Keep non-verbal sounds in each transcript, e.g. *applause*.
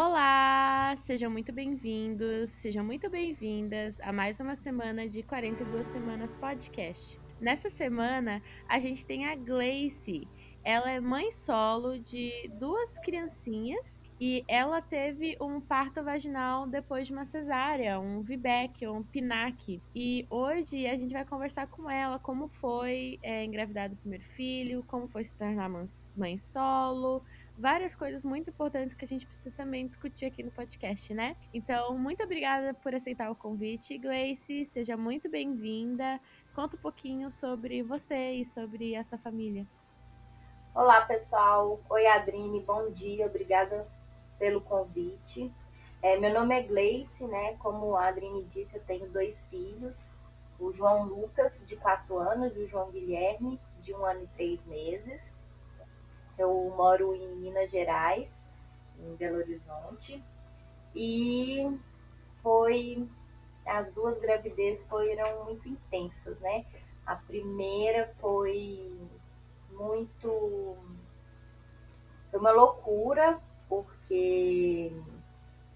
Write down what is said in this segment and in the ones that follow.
Olá, sejam muito bem-vindos, sejam muito bem-vindas a mais uma semana de 42 Semanas Podcast. Nessa semana, a gente tem a Gleice. Ela é mãe solo de duas criancinhas e ela teve um parto vaginal depois de uma cesárea, um VBAC, um PINAC. E hoje a gente vai conversar com ela como foi é, engravidar do primeiro filho, como foi se tornar mãe solo, várias coisas muito importantes que a gente precisa também discutir aqui no podcast, né? Então, muito obrigada por aceitar o convite, Gleice. Seja muito bem-vinda. Conta um pouquinho sobre você e sobre essa família. Olá, pessoal. Oi, Adrine. Bom dia. Obrigada pelo convite. É, meu nome é Gleice, né? Como a Adrine disse, eu tenho dois filhos, o João Lucas, de quatro anos, e o João Guilherme, de um ano e três meses. Eu moro em Minas Gerais, em Belo Horizonte, e foi as duas gravidezes foram muito intensas, né? A primeira foi muito foi uma loucura, porque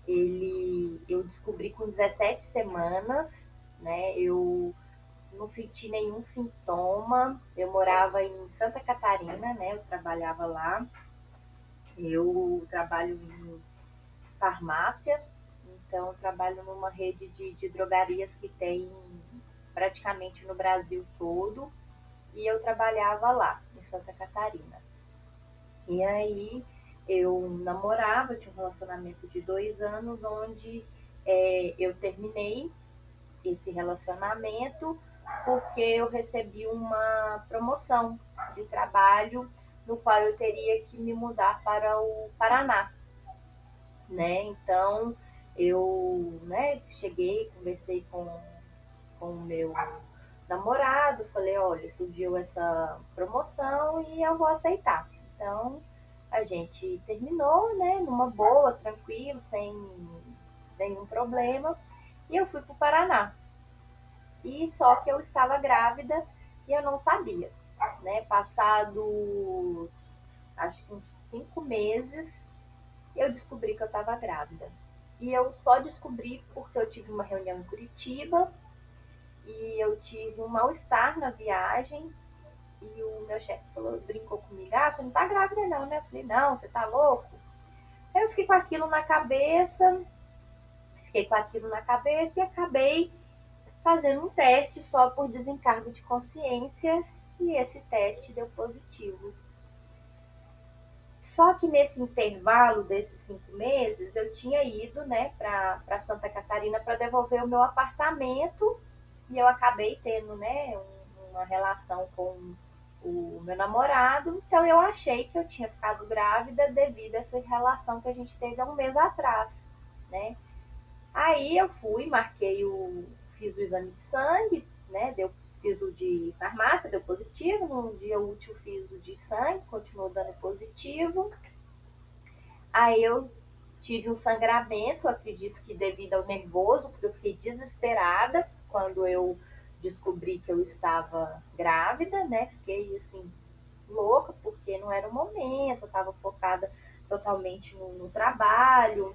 ele eu descobri com 17 semanas, né? Eu não senti nenhum sintoma. Eu morava em Santa Catarina, né? Eu trabalhava lá. Eu trabalho em farmácia, então trabalho numa rede de, de drogarias que tem praticamente no Brasil todo. E eu trabalhava lá, em Santa Catarina. E aí eu namorava, tinha um relacionamento de dois anos, onde é, eu terminei esse relacionamento porque eu recebi uma promoção de trabalho no qual eu teria que me mudar para o Paraná, né? Então eu, né, cheguei, conversei com com o meu namorado, falei, olha, surgiu essa promoção e eu vou aceitar. Então a gente terminou, né, numa boa, tranquilo, sem nenhum problema, e eu fui para o Paraná. E só que eu estava grávida e eu não sabia, né? Passados, acho que uns cinco meses, eu descobri que eu estava grávida. E eu só descobri porque eu tive uma reunião em Curitiba e eu tive um mal-estar na viagem e o meu chefe falou, brincou comigo, ah, você não tá grávida não, né? Eu falei, não, você tá louco? Aí eu fiquei com aquilo na cabeça, fiquei com aquilo na cabeça e acabei fazendo um teste só por desencargo de consciência e esse teste deu positivo. Só que nesse intervalo desses cinco meses, eu tinha ido né, para Santa Catarina para devolver o meu apartamento e eu acabei tendo né, uma relação com o meu namorado. Então eu achei que eu tinha ficado grávida devido a essa relação que a gente teve há um mês atrás. Né? Aí eu fui, marquei o, fiz o exame de sangue, né? Deu, fiz o de farmácia, deu positivo. No dia útil fiz o de sangue, continuou dando positivo. Aí eu tive um sangramento, acredito que devido ao nervoso, porque eu fiquei desesperada quando eu descobri que eu estava grávida, né? Fiquei assim louca porque não era o momento, eu estava focada totalmente no, no trabalho,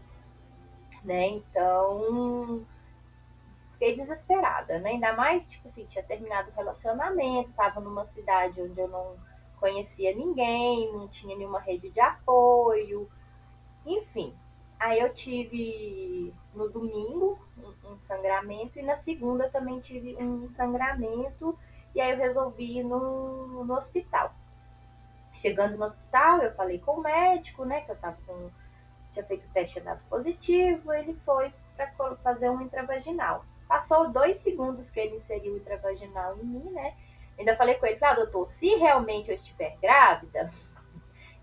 né? Então fiquei desesperada, né? Ainda mais, tipo assim, tinha terminado o relacionamento, tava numa cidade onde eu não conhecia ninguém, não tinha nenhuma rede de apoio, enfim. Aí eu tive no domingo um, sangramento e na segunda também tive um sangramento e aí eu resolvi ir no, no hospital. Chegando no hospital, eu falei com o médico, né, que eu tava com tinha feito o teste dado positivo, ele foi para fazer um intravaginal. Passou dois segundos que ele inseriu o intravaginal em mim, né? Ainda falei com ele, ah, doutor, se realmente eu estiver grávida,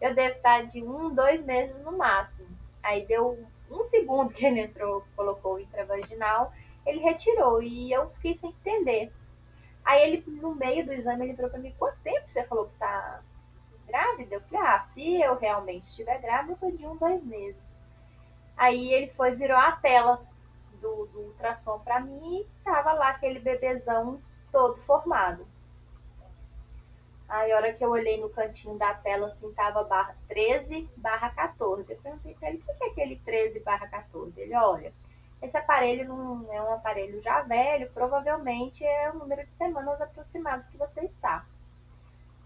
eu devo estar de um, dois meses no máximo. Aí deu um segundo que ele entrou, colocou o intravaginal ele retirou e eu fiquei sem entender. Aí ele, no meio do exame, ele falou para mim, quanto tempo você falou que tá grávida? Eu falei, ah, se eu realmente estiver grávida, eu tô de um, dois meses. Aí ele foi, virou a tela do, do ultrassom para mim e tava lá aquele bebezão todo formado. Aí a hora que eu olhei no cantinho da tela, assim, tava barra 13 barra 14. Eu perguntei pra ele, o que é aquele 13 barra 14? Ele, olha, esse aparelho não é um aparelho já velho, provavelmente é o número de semanas aproximadas que você está.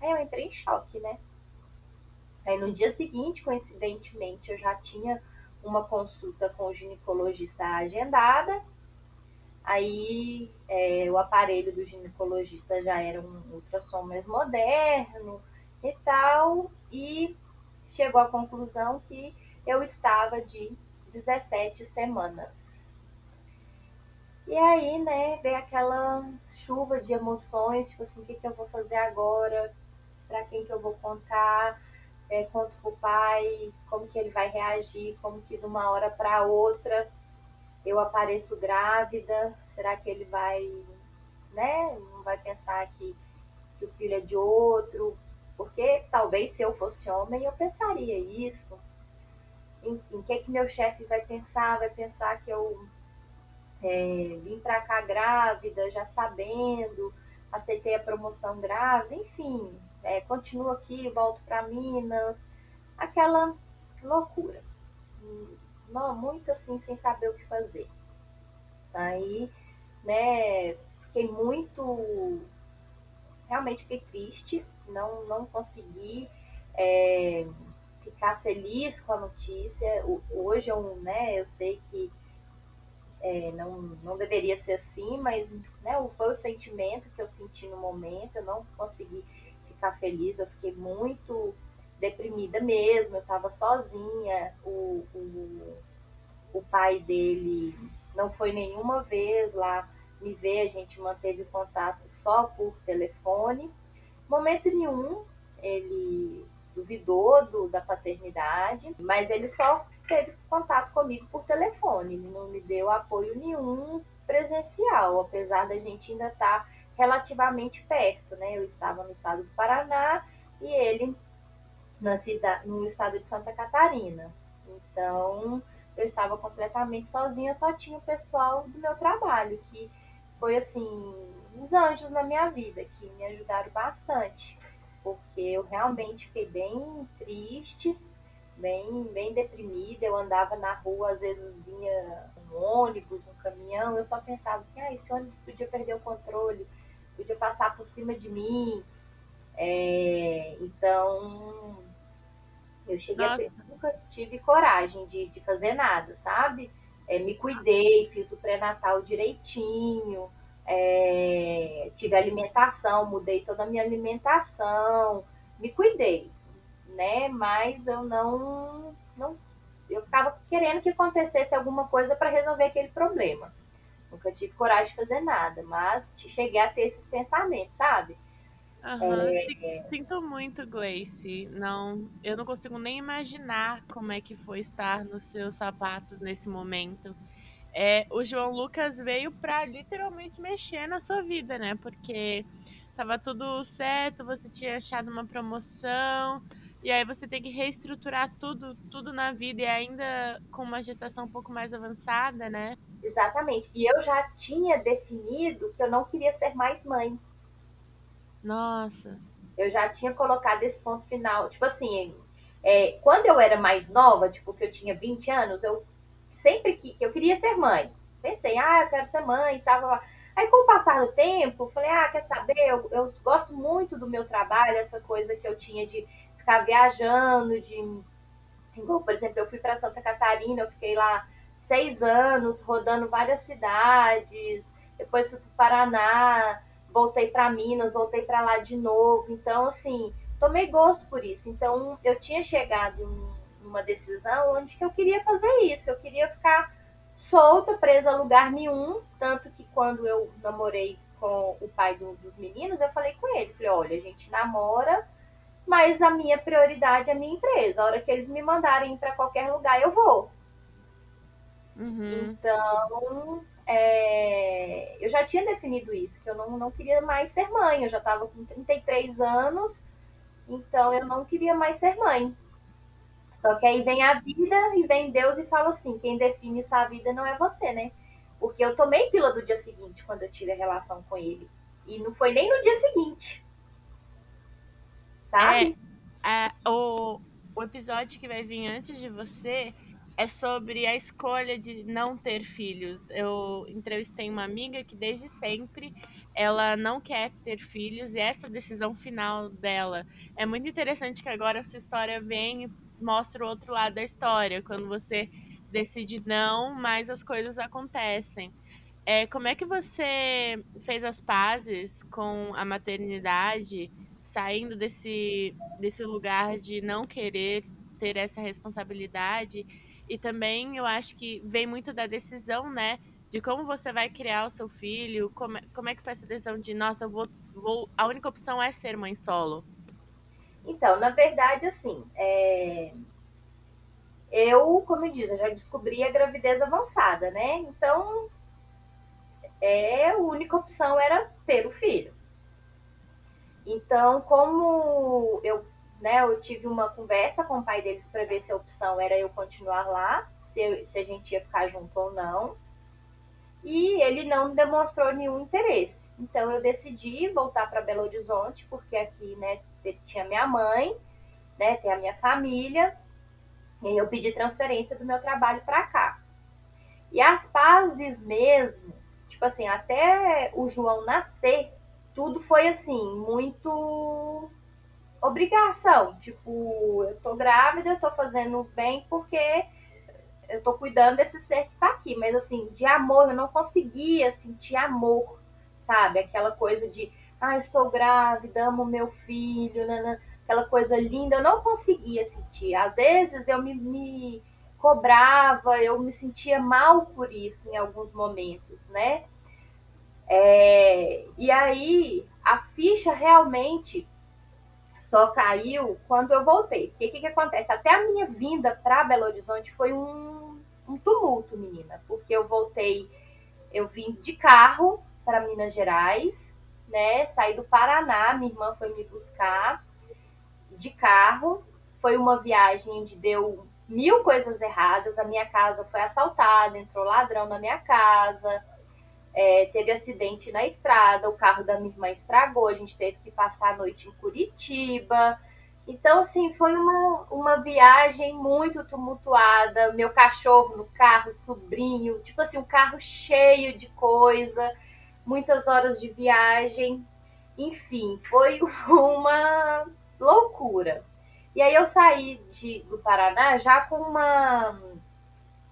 Aí eu entrei em choque, né? Aí no dia seguinte, coincidentemente, eu já tinha uma consulta com o ginecologista agendada. Aí é, o aparelho do ginecologista já era um ultrassom mais moderno e tal, e chegou à conclusão que eu estava de 17 semanas. E aí, né, veio aquela chuva de emoções, tipo assim, o que, que eu vou fazer agora? Para quem que eu vou contar? É, conto pro pai, como que ele vai reagir, como que de uma hora para outra eu apareço grávida, será que ele vai, né, não vai pensar que, que o filho é de outro? Porque talvez se eu fosse homem eu pensaria isso. Em, em que que meu chefe vai pensar? Vai pensar que eu é, vim para cá grávida, já sabendo, aceitei a promoção grávida, enfim, é, continuo aqui, volto para Minas, aquela loucura. Não, muito assim, sem saber o que fazer. Aí, né, fiquei muito. Realmente fiquei triste, não, não consegui é, ficar feliz com a notícia. Hoje eu, né, eu sei que é, não, não deveria ser assim, mas né, foi o sentimento que eu senti no momento, eu não consegui ficar feliz, eu fiquei muito deprimida mesmo, eu estava sozinha, o, o, o pai dele não foi nenhuma vez lá me ver, a gente manteve contato só por telefone. Momento nenhum ele duvidou do, da paternidade, mas ele só teve contato comigo por telefone, ele não me deu apoio nenhum presencial, apesar da gente ainda estar tá relativamente perto, né? Eu estava no estado do Paraná e ele na cidade, no estado de Santa Catarina. Então, eu estava completamente sozinha, só tinha o pessoal do meu trabalho, que foi assim, uns anjos na minha vida, que me ajudaram bastante, porque eu realmente fiquei bem triste, bem, bem deprimida. Eu andava na rua, às vezes vinha um ônibus, um caminhão, eu só pensava assim, ah, esse ônibus podia perder o controle, podia passar por cima de mim. É, então, eu cheguei Nossa. a ter, nunca tive coragem de, de fazer nada, sabe? É, me cuidei, fiz o pré-natal direitinho, é, tive alimentação, mudei toda a minha alimentação, me cuidei né? Mas eu não, não eu estava querendo que acontecesse alguma coisa para resolver aquele problema. Nunca tive coragem de fazer nada, mas cheguei a ter esses pensamentos, sabe? Uhum, é... Sinto muito, Gleice. Não, eu não consigo nem imaginar como é que foi estar nos seus sapatos nesse momento. É, o João Lucas veio para literalmente mexer na sua vida, né? Porque tava tudo certo, você tinha achado uma promoção, e aí você tem que reestruturar tudo, tudo na vida e ainda com uma gestação um pouco mais avançada, né? Exatamente. E eu já tinha definido que eu não queria ser mais mãe. Nossa. Eu já tinha colocado esse ponto final. Tipo assim, é, quando eu era mais nova, tipo, que eu tinha 20 anos, eu sempre que, que eu queria ser mãe. Pensei, ah, eu quero ser mãe e Aí, com o passar do tempo, falei, ah, quer saber? Eu, eu gosto muito do meu trabalho, essa coisa que eu tinha de ficar viajando, de. Igual, por exemplo, eu fui para Santa Catarina, eu fiquei lá seis anos, rodando várias cidades, depois fui para o Paraná, voltei para Minas, voltei para lá de novo. Então, assim, tomei gosto por isso. Então, eu tinha chegado em uma decisão onde que eu queria fazer isso, eu queria ficar solta, presa a lugar nenhum, tanto que quando eu namorei com o pai do, dos meninos, eu falei com ele, falei, olha, a gente namora mas a minha prioridade é a minha empresa. A hora que eles me mandarem para qualquer lugar, eu vou. Uhum. Então, é, eu já tinha definido isso, que eu não, não queria mais ser mãe. Eu já estava com 33 anos, então eu não queria mais ser mãe. Só que aí vem a vida e vem Deus e fala assim: quem define sua vida não é você, né? Porque eu tomei pílula do dia seguinte quando eu tive a relação com ele. E não foi nem no dia seguinte. Sabe? É, é, o, o episódio que vai vir antes de você é sobre a escolha de não ter filhos. Eu entrevistei uma amiga que desde sempre ela não quer ter filhos e essa decisão final dela é muito interessante que agora a sua história vem e mostra o outro lado da história, quando você decide não, mas as coisas acontecem. É, como é que você fez as pazes com a maternidade, saindo desse, desse lugar de não querer ter essa responsabilidade? E também eu acho que vem muito da decisão, né? De como você vai criar o seu filho, como, é, como é que foi essa decisão de, nossa, eu vou, vou. A única opção é ser mãe solo. Então, na verdade, assim, é eu, como disse, eu já descobri a gravidez avançada, né? Então, é, a única opção era ter o filho. Então, como eu, né, eu tive uma conversa com o pai deles para ver se a opção era eu continuar lá, se, eu, se a gente ia ficar junto ou não. E ele não demonstrou nenhum interesse. Então, eu decidi voltar para Belo Horizonte, porque aqui, né, tinha minha mãe, né, tem a minha família, e eu pedi transferência do meu trabalho para cá. E as pazes mesmo, tipo assim, até o João nascer, tudo foi assim, muito obrigação. Tipo, eu tô grávida, eu tô fazendo bem porque eu tô cuidando desse ser que tá aqui. Mas assim, de amor, eu não conseguia sentir amor, sabe? Aquela coisa de, ah, estou grávida, amo meu filho, nanã aquela coisa linda, eu não conseguia sentir. Às vezes eu me, me cobrava, eu me sentia mal por isso em alguns momentos, né? É, e aí a ficha realmente só caiu quando eu voltei. Porque o que, que acontece? Até a minha vinda para Belo Horizonte foi um, um tumulto, menina. Porque eu voltei, eu vim de carro para Minas Gerais, né? Saí do Paraná, minha irmã foi me buscar de carro. Foi uma viagem onde deu mil coisas erradas. A minha casa foi assaltada, entrou ladrão na minha casa, é, teve acidente na estrada, o carro da minha irmã estragou, a gente teve que passar a noite em Curitiba. Então, assim, foi uma, uma viagem muito tumultuada. Meu cachorro no carro, sobrinho, tipo assim, um carro cheio de coisa, muitas horas de viagem. Enfim, foi *laughs* uma loucura. E aí eu saí de, do Paraná já com uma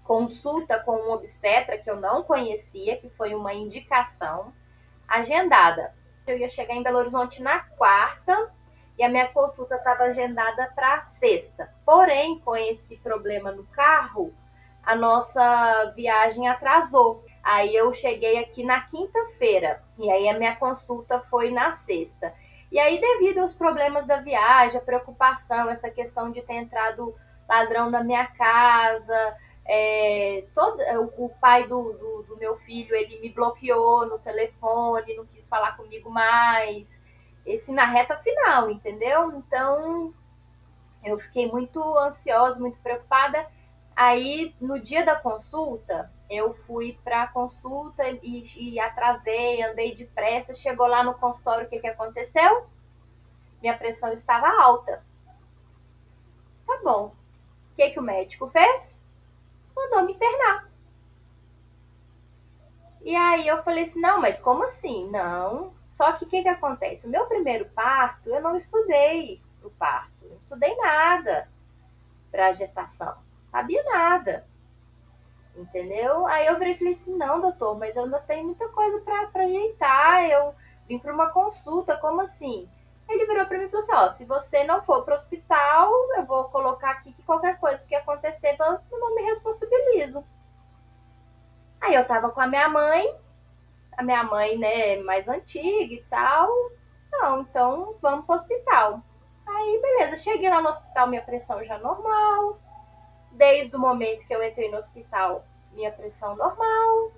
consulta com um obstetra que eu não conhecia, que foi uma indicação agendada. Eu ia chegar em Belo Horizonte na quarta e a minha consulta estava agendada para sexta. Porém, com esse problema no carro, a nossa viagem atrasou. Aí eu cheguei aqui na quinta-feira e aí a minha consulta foi na sexta. E aí, devido aos problemas da viagem, a preocupação, essa questão de ter entrado ladrão na minha casa, é, todo, o, o pai do, do, do, meu filho, ele me bloqueou no telefone, não quis falar comigo mais. Esse na reta final, entendeu? Então, eu fiquei muito ansiosa, muito preocupada. Aí, no dia da consulta, eu fui para a consulta e, e, atrasei, andei depressa. Chegou lá no consultório, o que, que aconteceu? Minha pressão estava alta. Tá bom. O que, que o médico fez? Mandou me internar. E aí eu falei assim: não, mas como assim? Não. Só que o que, que acontece? O meu primeiro parto, eu não estudei o parto. Não estudei nada para gestação. Sabia nada entendeu? Aí eu falei assim, não, doutor, mas eu ainda tenho muita coisa para ajeitar, eu vim para uma consulta, como assim? Ele virou para mim e falou assim, ó, se você não for para o hospital, eu vou colocar aqui que qualquer coisa que acontecer, eu não me responsabilizo. Aí eu tava com a minha mãe, a minha mãe, né, mais antiga e tal, não, então vamos pro hospital. Aí, beleza, cheguei lá no hospital, minha pressão já normal, desde o momento que eu entrei no hospital, minha pressão normal.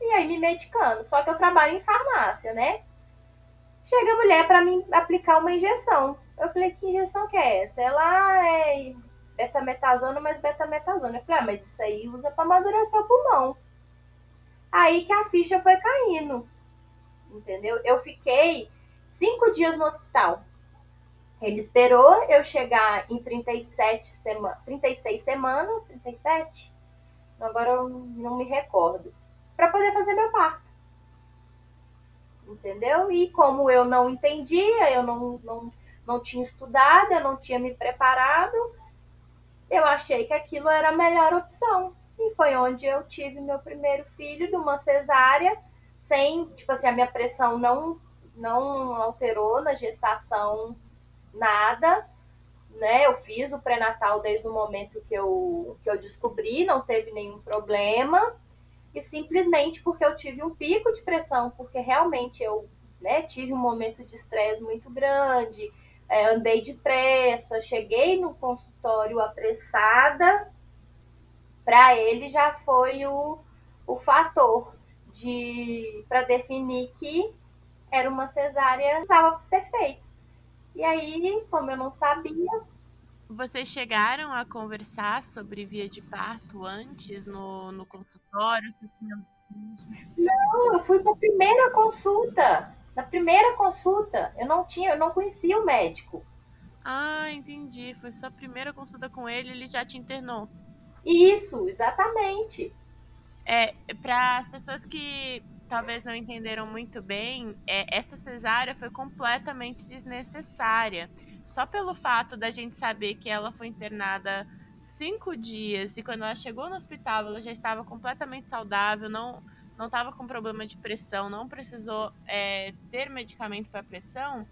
e aí me medicando. Só que eu trabalho em farmácia, né? Chega a mulher para mim aplicar uma injeção. Eu falei, que injeção que é essa? Ela é betametasona, mas betametasona. Eu falei, ah, mas isso aí usa para amadurecer o pulmão. Aí que a ficha foi caindo. Entendeu? Eu fiquei cinco dias no hospital. Ele esperou eu chegar em 37 sema 36 semanas, 37? Agora eu não me recordo. Para poder fazer meu parto. Entendeu? E como eu não entendia, eu não, não, não tinha estudado, eu não tinha me preparado, eu achei que aquilo era a melhor opção. E foi onde eu tive meu primeiro filho de uma cesárea, sem, tipo assim, a minha pressão não, não alterou na gestação nada, né? Eu fiz o pré-natal desde o momento que eu, que eu descobri, não teve nenhum problema. E simplesmente porque eu tive um pico de pressão, porque realmente eu né, tive um momento de estresse muito grande, é, andei depressa, cheguei no consultório apressada, para ele já foi o, o fator de para definir que era uma cesárea que precisava ser feita. E aí, como eu não sabia. Vocês chegaram a conversar sobre via de parto antes no, no consultório? Não, eu fui na primeira consulta. Na primeira consulta, eu não tinha, eu não conhecia o médico. Ah, entendi. Foi só a primeira consulta com ele, ele já te internou. Isso, exatamente. É, para as pessoas que talvez não entenderam muito bem, é, essa cesárea foi completamente desnecessária. Só pelo fato da gente saber que ela foi internada cinco dias e quando ela chegou no hospital ela já estava completamente saudável, não não estava com problema de pressão, não precisou é, ter medicamento para pressão.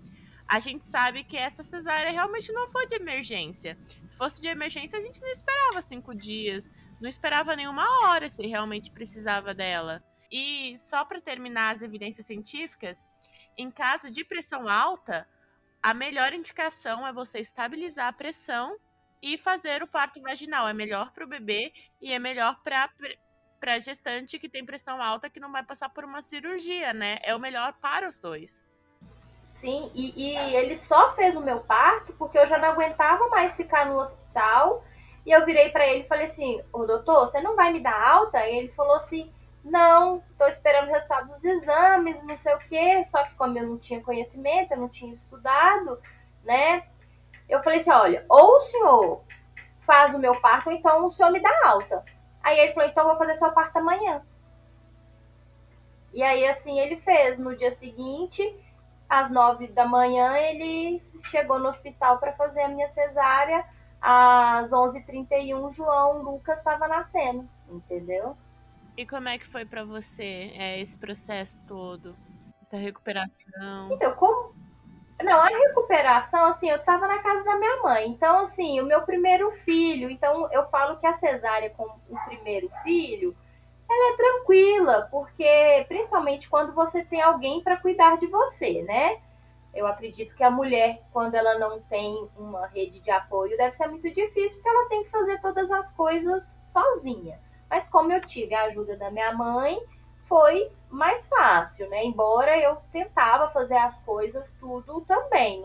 A gente sabe que essa cesárea realmente não foi de emergência. Se fosse de emergência, a gente não esperava cinco dias, não esperava nenhuma hora se realmente precisava dela. E só para terminar as evidências científicas, em caso de pressão alta, a melhor indicação é você estabilizar a pressão e fazer o parto vaginal. É melhor para o bebê e é melhor para para gestante que tem pressão alta que não vai passar por uma cirurgia, né? É o melhor para os dois. Sim, e, e ele só fez o meu parto porque eu já não aguentava mais ficar no hospital. E eu virei para ele e falei assim: Ô doutor, você não vai me dar alta? E ele falou assim: não, estou esperando o resultado dos exames, não sei o quê. Só que como eu não tinha conhecimento, eu não tinha estudado, né? Eu falei assim, olha, ou o senhor faz o meu parto, ou então o senhor me dá alta. Aí ele falou, então vou fazer seu parto amanhã. E aí, assim, ele fez. No dia seguinte, às nove da manhã, ele chegou no hospital para fazer a minha cesárea. Às 11h31, João Lucas estava nascendo, entendeu? E como é que foi para você é, esse processo todo? Essa recuperação? Então, como. Não, a recuperação, assim, eu tava na casa da minha mãe. Então, assim, o meu primeiro filho. Então, eu falo que a cesárea com o primeiro filho, ela é tranquila, porque principalmente quando você tem alguém para cuidar de você, né? Eu acredito que a mulher, quando ela não tem uma rede de apoio, deve ser muito difícil, porque ela tem que fazer todas as coisas sozinha. Mas como eu tive a ajuda da minha mãe, foi mais fácil, né? Embora eu tentava fazer as coisas tudo também.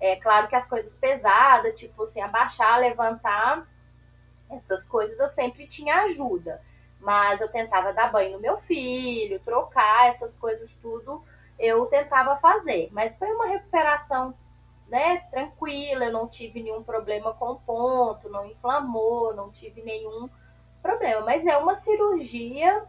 É claro que as coisas pesadas, tipo assim, abaixar, levantar, essas coisas eu sempre tinha ajuda. Mas eu tentava dar banho no meu filho, trocar essas coisas tudo, eu tentava fazer. Mas foi uma recuperação né, tranquila, eu não tive nenhum problema com ponto, não inflamou, não tive nenhum problema. Mas é uma cirurgia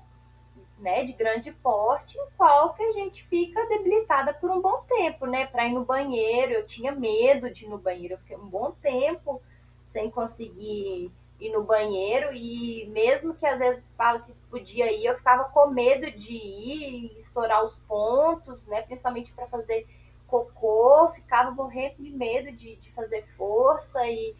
né, de grande porte, em qual que a gente fica debilitada por um bom tempo, né? Para ir no banheiro, eu tinha medo de ir no banheiro, eu fiquei um bom tempo sem conseguir ir no banheiro e mesmo que às vezes falo que podia ir, eu ficava com medo de ir e estourar os pontos, né? Principalmente para fazer cocô, ficava morrendo de medo de, de fazer força e,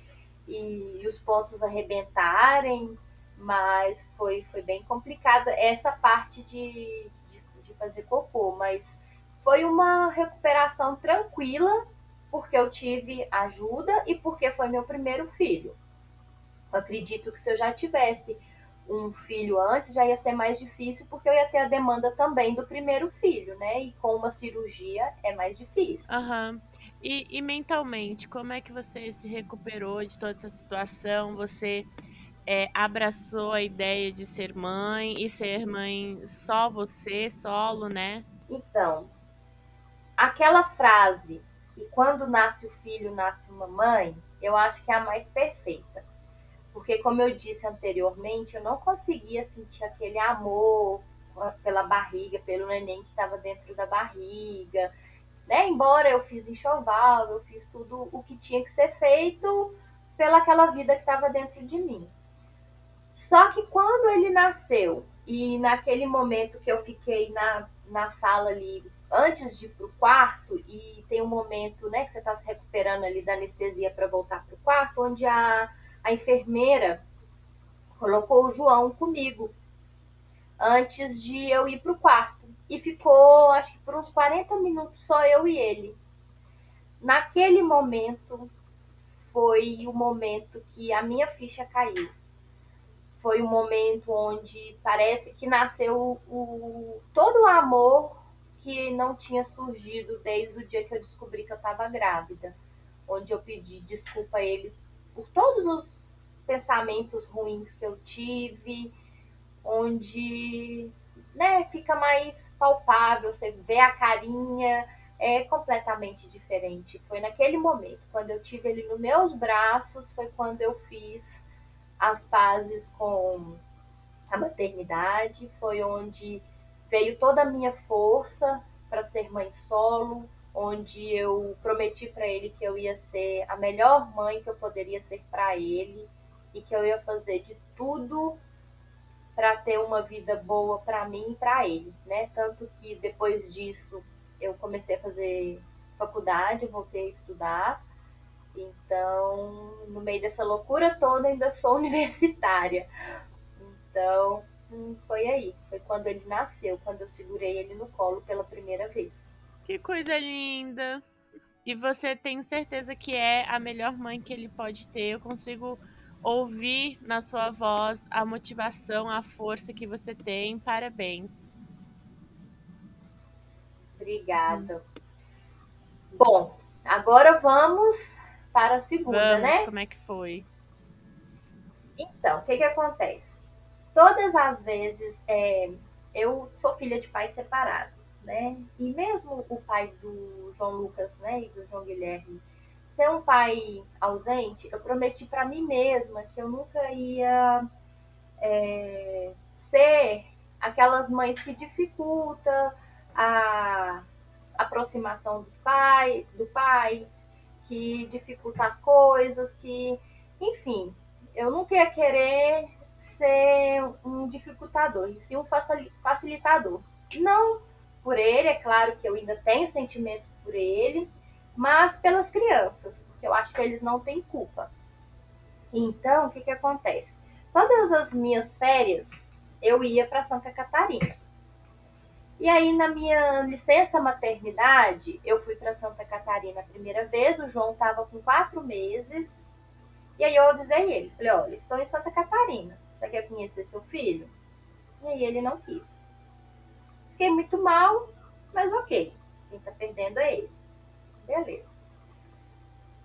e os pontos arrebentarem mas foi, foi bem complicada essa parte de, de, de, fazer cocô, mas foi uma recuperação tranquila, porque eu tive ajuda e porque foi meu primeiro filho. Eu acredito que se eu já tivesse um filho antes, já ia ser mais difícil, porque eu ia ter a demanda também do primeiro filho, né? E com uma cirurgia é mais difícil. Aham. E, e mentalmente, como é que você se recuperou de toda essa situação? Você é, abraçou a ideia de ser mãe e ser mãe só você, solo, né? Então, aquela frase que quando nasce o filho, nasce uma mãe, eu acho que é a mais perfeita. Porque, como eu disse anteriormente, eu não conseguia sentir aquele amor pela barriga, pelo neném que estava dentro da barriga. Né? Embora eu fiz enxoval, eu fiz tudo o que tinha que ser feito pelaquela vida que estava dentro de mim. Só que quando ele nasceu, e naquele momento que eu fiquei na, na sala ali, antes de ir para o quarto, e tem um momento né, que você está se recuperando ali da anestesia para voltar para o quarto, onde a, a enfermeira colocou o João comigo, antes de eu ir para o quarto. E ficou, acho que por uns 40 minutos, só eu e ele. Naquele momento, foi o momento que a minha ficha caiu foi um momento onde parece que nasceu o, todo o amor que não tinha surgido desde o dia que eu descobri que eu estava grávida, onde eu pedi desculpa a ele por todos os pensamentos ruins que eu tive, onde né, fica mais palpável, você vê a carinha, é completamente diferente. Foi naquele momento, quando eu tive ele nos meus braços, foi quando eu fiz as pazes com a maternidade, foi onde veio toda a minha força para ser mãe solo, onde eu prometi para ele que eu ia ser a melhor mãe que eu poderia ser para ele e que eu ia fazer de tudo para ter uma vida boa para mim e para ele, né? Tanto que depois disso eu comecei a fazer faculdade, voltei a estudar então, no meio dessa loucura toda, ainda sou *laughs* universitária. Então, hum, foi aí. Foi quando ele nasceu, quando eu segurei ele no colo pela primeira vez. Que coisa linda! E você tem certeza que é a melhor mãe que ele pode ter. Eu consigo ouvir na sua voz a motivação, a força que você tem. Parabéns. Obrigada. Bom, agora vamos para a segunda, Vamos, né? Como é que foi? Então, o que, que acontece? Todas as vezes, é, eu sou filha de pais separados, né? E mesmo o pai do João Lucas, né, e do João Guilherme, ser um pai ausente, eu prometi para mim mesma que eu nunca ia é, ser aquelas mães que dificulta a aproximação dos pai, do pai, que dificulta as coisas, que, enfim, eu nunca ia querer ser um dificultador, e sim um facilitador. Não por ele, é claro que eu ainda tenho sentimento por ele, mas pelas crianças, porque eu acho que eles não têm culpa. Então, o que, que acontece? Todas as minhas férias eu ia para Santa Catarina. E aí, na minha licença maternidade, eu fui para Santa Catarina a primeira vez. O João estava com quatro meses. E aí eu avisei ele. Falei, olha, estou em Santa Catarina. Você quer conhecer seu filho? E aí ele não quis. Fiquei muito mal, mas ok. Quem está perdendo é ele. Beleza.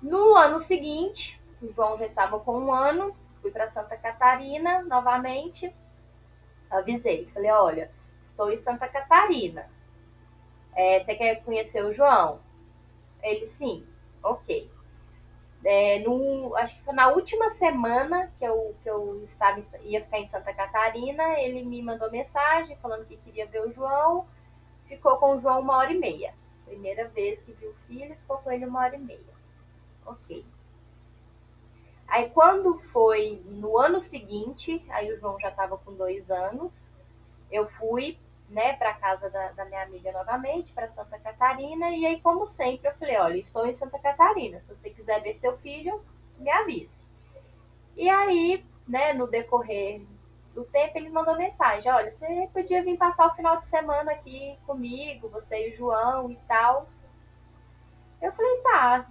No ano seguinte, o João já estava com um ano. Fui para Santa Catarina novamente. Avisei. Falei, olha estou em Santa Catarina. É, você quer conhecer o João? Ele, sim. Ok. É, no, acho que foi na última semana que eu, que eu estava, ia ficar em Santa Catarina, ele me mandou mensagem falando que queria ver o João. Ficou com o João uma hora e meia. Primeira vez que viu o filho, ficou com ele uma hora e meia. Ok. Aí quando foi no ano seguinte, aí o João já estava com dois anos, eu fui né, para casa da, da, minha amiga novamente, para Santa Catarina. E aí, como sempre, eu falei: olha, estou em Santa Catarina. Se você quiser ver seu filho, me avise. E aí, né, no decorrer do tempo, ele mandou mensagem: olha, você podia vir passar o final de semana aqui comigo, você e o João e tal. Eu falei: tá.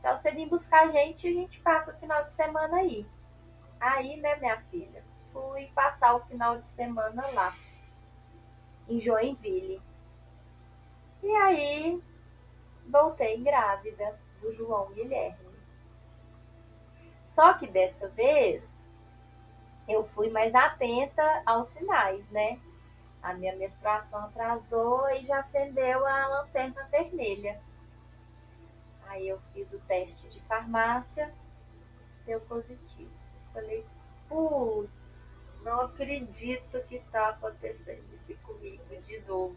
Então, você vir buscar a gente, a gente passa o final de semana aí. Aí, né, minha filha? fui passar o final de semana lá, em Joinville. E aí voltei grávida do João Guilherme. Só que dessa vez eu fui mais atenta aos sinais, né? A minha menstruação atrasou e já acendeu a lanterna vermelha. Aí eu fiz o teste de farmácia, deu positivo. Falei, putz, não acredito que está acontecendo isso comigo de novo.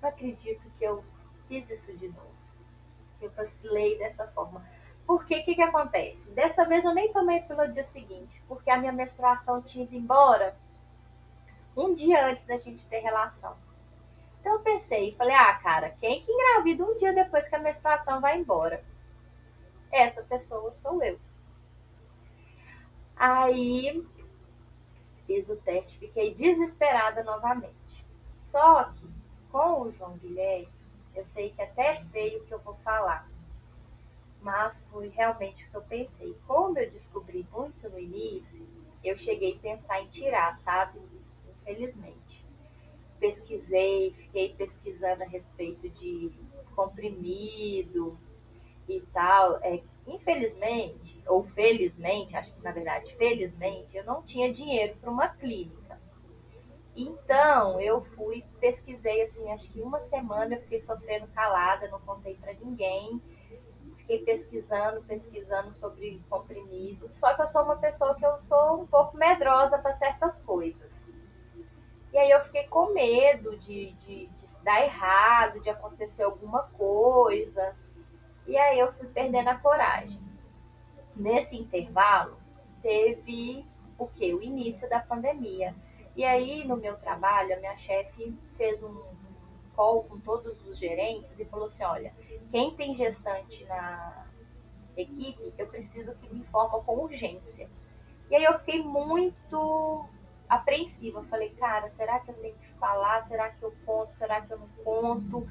Não acredito que eu fiz isso de novo. Eu vacilei dessa forma. Porque o que, que acontece? Dessa vez eu nem tomei pelo dia seguinte, porque a minha menstruação tinha ido embora um dia antes da gente ter relação. Então eu pensei, falei, ah, cara, quem que engravida um dia depois que a menstruação vai embora? Essa pessoa sou eu. Aí fiz o teste, fiquei desesperada novamente. Só que com o João Guilherme, eu sei que até veio o que eu vou falar, mas foi realmente o que eu pensei. Como eu descobri muito no início, eu cheguei a pensar em tirar, sabe? Infelizmente. Pesquisei, fiquei pesquisando a respeito de comprimido e tal. É, infelizmente, ou felizmente, acho que na verdade, felizmente, eu não tinha dinheiro para uma clínica. Então, eu fui, pesquisei assim, acho que uma semana eu fiquei sofrendo calada, não contei para ninguém. Fiquei pesquisando, pesquisando sobre comprimido. Só que eu sou uma pessoa que eu sou um pouco medrosa para certas coisas. E aí eu fiquei com medo de, de, de dar errado, de acontecer alguma coisa. E aí eu fui perdendo a coragem. Nesse intervalo, teve o que? O início da pandemia. E aí, no meu trabalho, a minha chefe fez um call com todos os gerentes e falou assim: olha, quem tem gestante na equipe, eu preciso que me informa com urgência. E aí eu fiquei muito apreensiva. Falei, cara, será que eu tenho que falar? Será que eu conto? Será que eu não conto?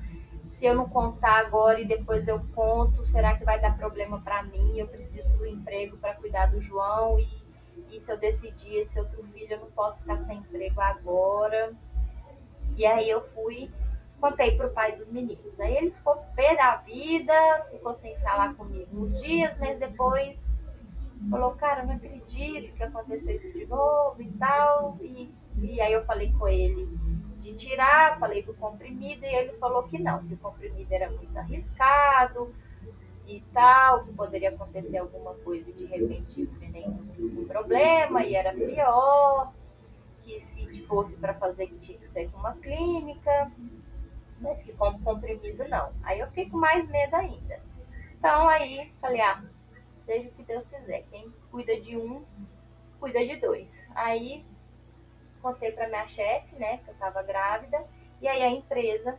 Se eu não contar agora e depois eu conto, será que vai dar problema para mim? Eu preciso do emprego para cuidar do João e e se eu decidir esse outro filho, eu não posso ficar sem emprego agora. E aí eu fui, contei pro pai dos meninos. Aí ele ficou pé da vida, ficou sem falar comigo uns dias, mas depois falou, cara, não acredito que aconteceu isso de novo e tal. E, e aí eu falei com ele de tirar, falei do comprimido, e ele falou que não, que o comprimido era muito arriscado e tal, que poderia acontecer alguma coisa de repente nenhum problema e era pior, que se fosse para fazer que tinha que ser com uma clínica, mas que como comprimido não. Aí eu fiquei com mais medo ainda. Então aí falei, ah, seja o que Deus quiser, quem cuida de um, cuida de dois. Aí contei para minha chefe, né, que eu estava grávida, e aí a empresa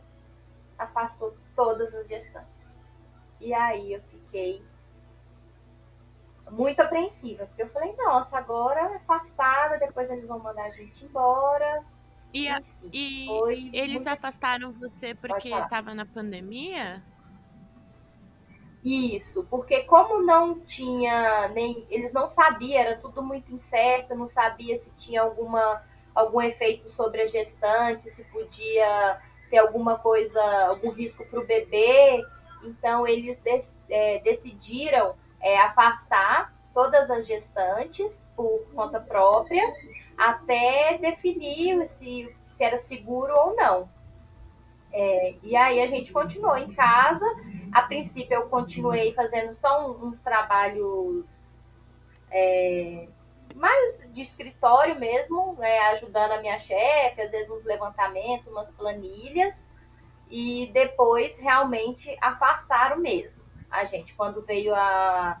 afastou todas as gestantes. E aí eu fiquei muito apreensiva, porque eu falei, nossa, agora afastada, depois eles vão mandar a gente embora. E, a, e eles muito... afastaram você porque estava na pandemia? Isso, porque como não tinha nem. Eles não sabiam, era tudo muito incerto, não sabia se tinha alguma, algum efeito sobre a gestante, se podia ter alguma coisa, algum risco para o bebê. Então, eles de, é, decidiram é, afastar todas as gestantes por conta própria, até definir se, se era seguro ou não. É, e aí a gente continuou em casa. A princípio eu continuei fazendo só uns trabalhos é, mais de escritório mesmo, né, ajudando a minha chefe, às vezes uns levantamentos, umas planilhas e depois realmente afastaram mesmo a gente. Quando veio a,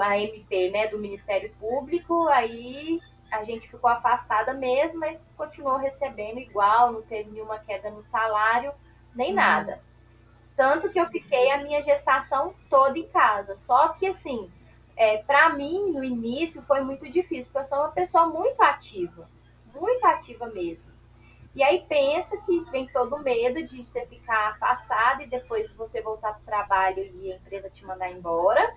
a MP né, do Ministério Público, aí a gente ficou afastada mesmo, mas continuou recebendo igual, não teve nenhuma queda no salário, nem uhum. nada. Tanto que eu fiquei a minha gestação toda em casa. Só que, assim, é, para mim, no início, foi muito difícil, porque eu sou uma pessoa muito ativa, muito ativa mesmo. E aí pensa que vem todo medo de você ficar afastado e depois você voltar para o trabalho e a empresa te mandar embora,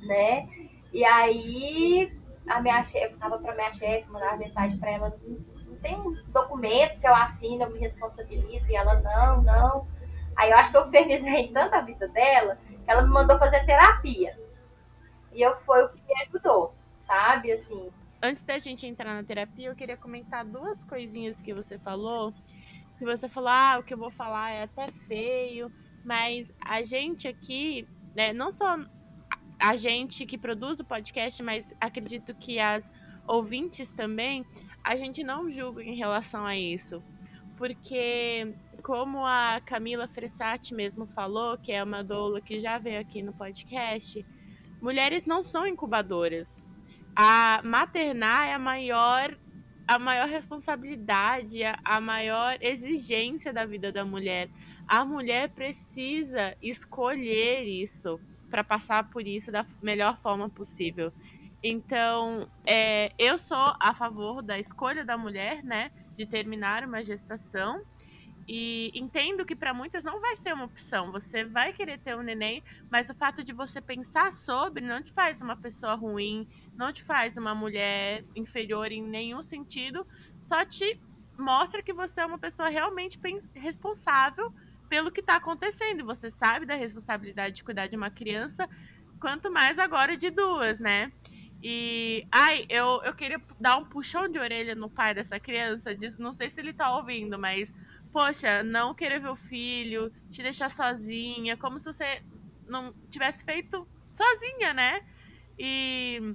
né? E aí a minha chefe, tava para minha chefe, mandava mensagem para ela, não tem um documento que eu assino, eu me responsabilizo, e ela, não, não. Aí eu acho que eu *laughs* infernizei tanto a vida dela, que ela me mandou fazer terapia. E eu, foi o que me ajudou, sabe, assim. Antes da gente entrar na terapia, eu queria comentar duas coisinhas que você falou. Que você falou, ah, o que eu vou falar é até feio, mas a gente aqui, né, não só a gente que produz o podcast, mas acredito que as ouvintes também, a gente não julga em relação a isso. Porque, como a Camila Fressati mesmo falou, que é uma doula que já veio aqui no podcast, mulheres não são incubadoras. A maternar é a maior a maior responsabilidade, a maior exigência da vida da mulher. A mulher precisa escolher isso para passar por isso da melhor forma possível. Então, é, eu sou a favor da escolha da mulher, né, de terminar uma gestação. E entendo que para muitas não vai ser uma opção. Você vai querer ter um neném, mas o fato de você pensar sobre não te faz uma pessoa ruim, não te faz uma mulher inferior em nenhum sentido, só te mostra que você é uma pessoa realmente responsável pelo que está acontecendo. Você sabe da responsabilidade de cuidar de uma criança, quanto mais agora de duas, né? E, ai, eu, eu queria dar um puxão de orelha no pai dessa criança. Não sei se ele tá ouvindo, mas poxa, não querer ver o filho, te deixar sozinha, como se você não tivesse feito sozinha, né? E.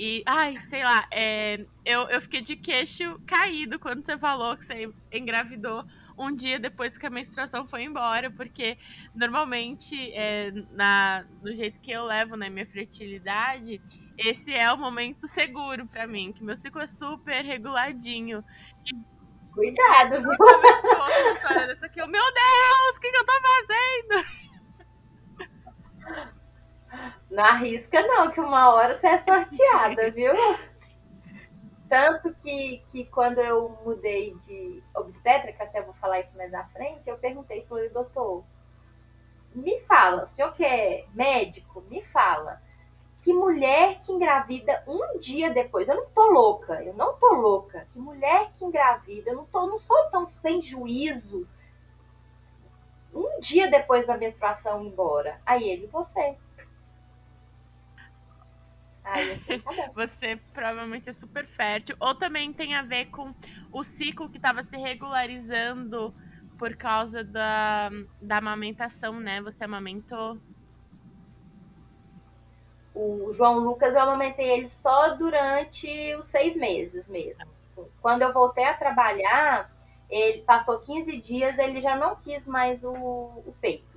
E, ai, sei lá, é, eu, eu fiquei de queixo caído quando você falou que você engravidou um dia depois que a menstruação foi embora, porque normalmente, é, na, do jeito que eu levo né, minha fertilidade, esse é o momento seguro para mim, que meu ciclo é super reguladinho. E Cuidado, viu? Outra história dessa aqui, meu Deus, o que, que eu tô fazendo? Não arrisca não, que uma hora você é sorteada, *laughs* viu? Tanto que, que quando eu mudei de obstétrica, até vou falar isso mais à frente, eu perguntei, falei, doutor, me fala, o senhor que é médico, me fala que mulher que engravida um dia depois, eu não tô louca, eu não tô louca, que mulher que engravida, eu não, tô, não sou tão sem juízo, um dia depois da menstruação embora. Aí ele, você. *laughs* Você provavelmente é super fértil. Ou também tem a ver com o ciclo que estava se regularizando por causa da, da amamentação, né? Você amamentou o João Lucas eu amamentei ele só durante os seis meses mesmo. Quando eu voltei a trabalhar, ele passou 15 dias, ele já não quis mais o, o peito.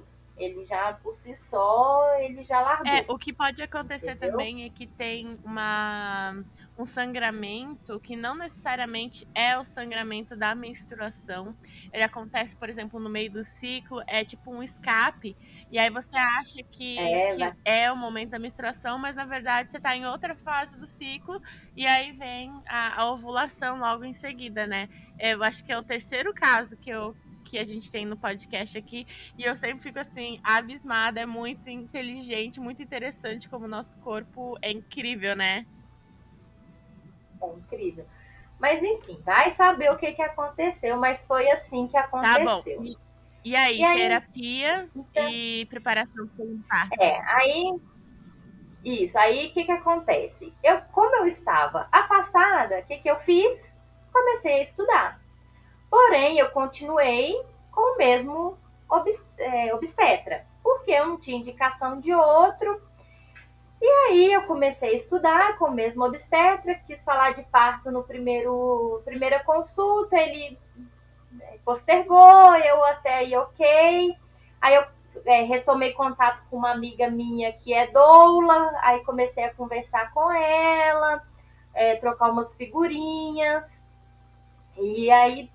Ele já, por si só, ele já largou. É, o que pode acontecer Entendeu? também é que tem uma, um sangramento que não necessariamente é o sangramento da menstruação. Ele acontece, por exemplo, no meio do ciclo, é tipo um escape e aí você acha que é, que é, o momento da menstruação, mas na verdade você está em outra fase do ciclo e aí vem a, a, ovulação logo em seguida, né? Eu acho que é o terceiro caso que eu que a gente tem no podcast aqui e eu sempre fico assim abismada, é muito inteligente, muito interessante como o nosso corpo é incrível, né? É incrível. Mas enfim, vai saber o que, que aconteceu, mas foi assim que aconteceu. Tá bom. E aí, e aí terapia então, e preparação para o parto. É, aí isso, aí o que que acontece? Eu, como eu estava afastada, o que que eu fiz? Comecei a estudar. Porém, eu continuei com o mesmo é, obstetra, porque eu não tinha indicação de outro. E aí eu comecei a estudar com o mesmo obstetra, quis falar de parto no primeiro primeira consulta, ele postergou, eu até aí ok. Aí eu é, retomei contato com uma amiga minha que é doula, aí comecei a conversar com ela, é, trocar umas figurinhas. E aí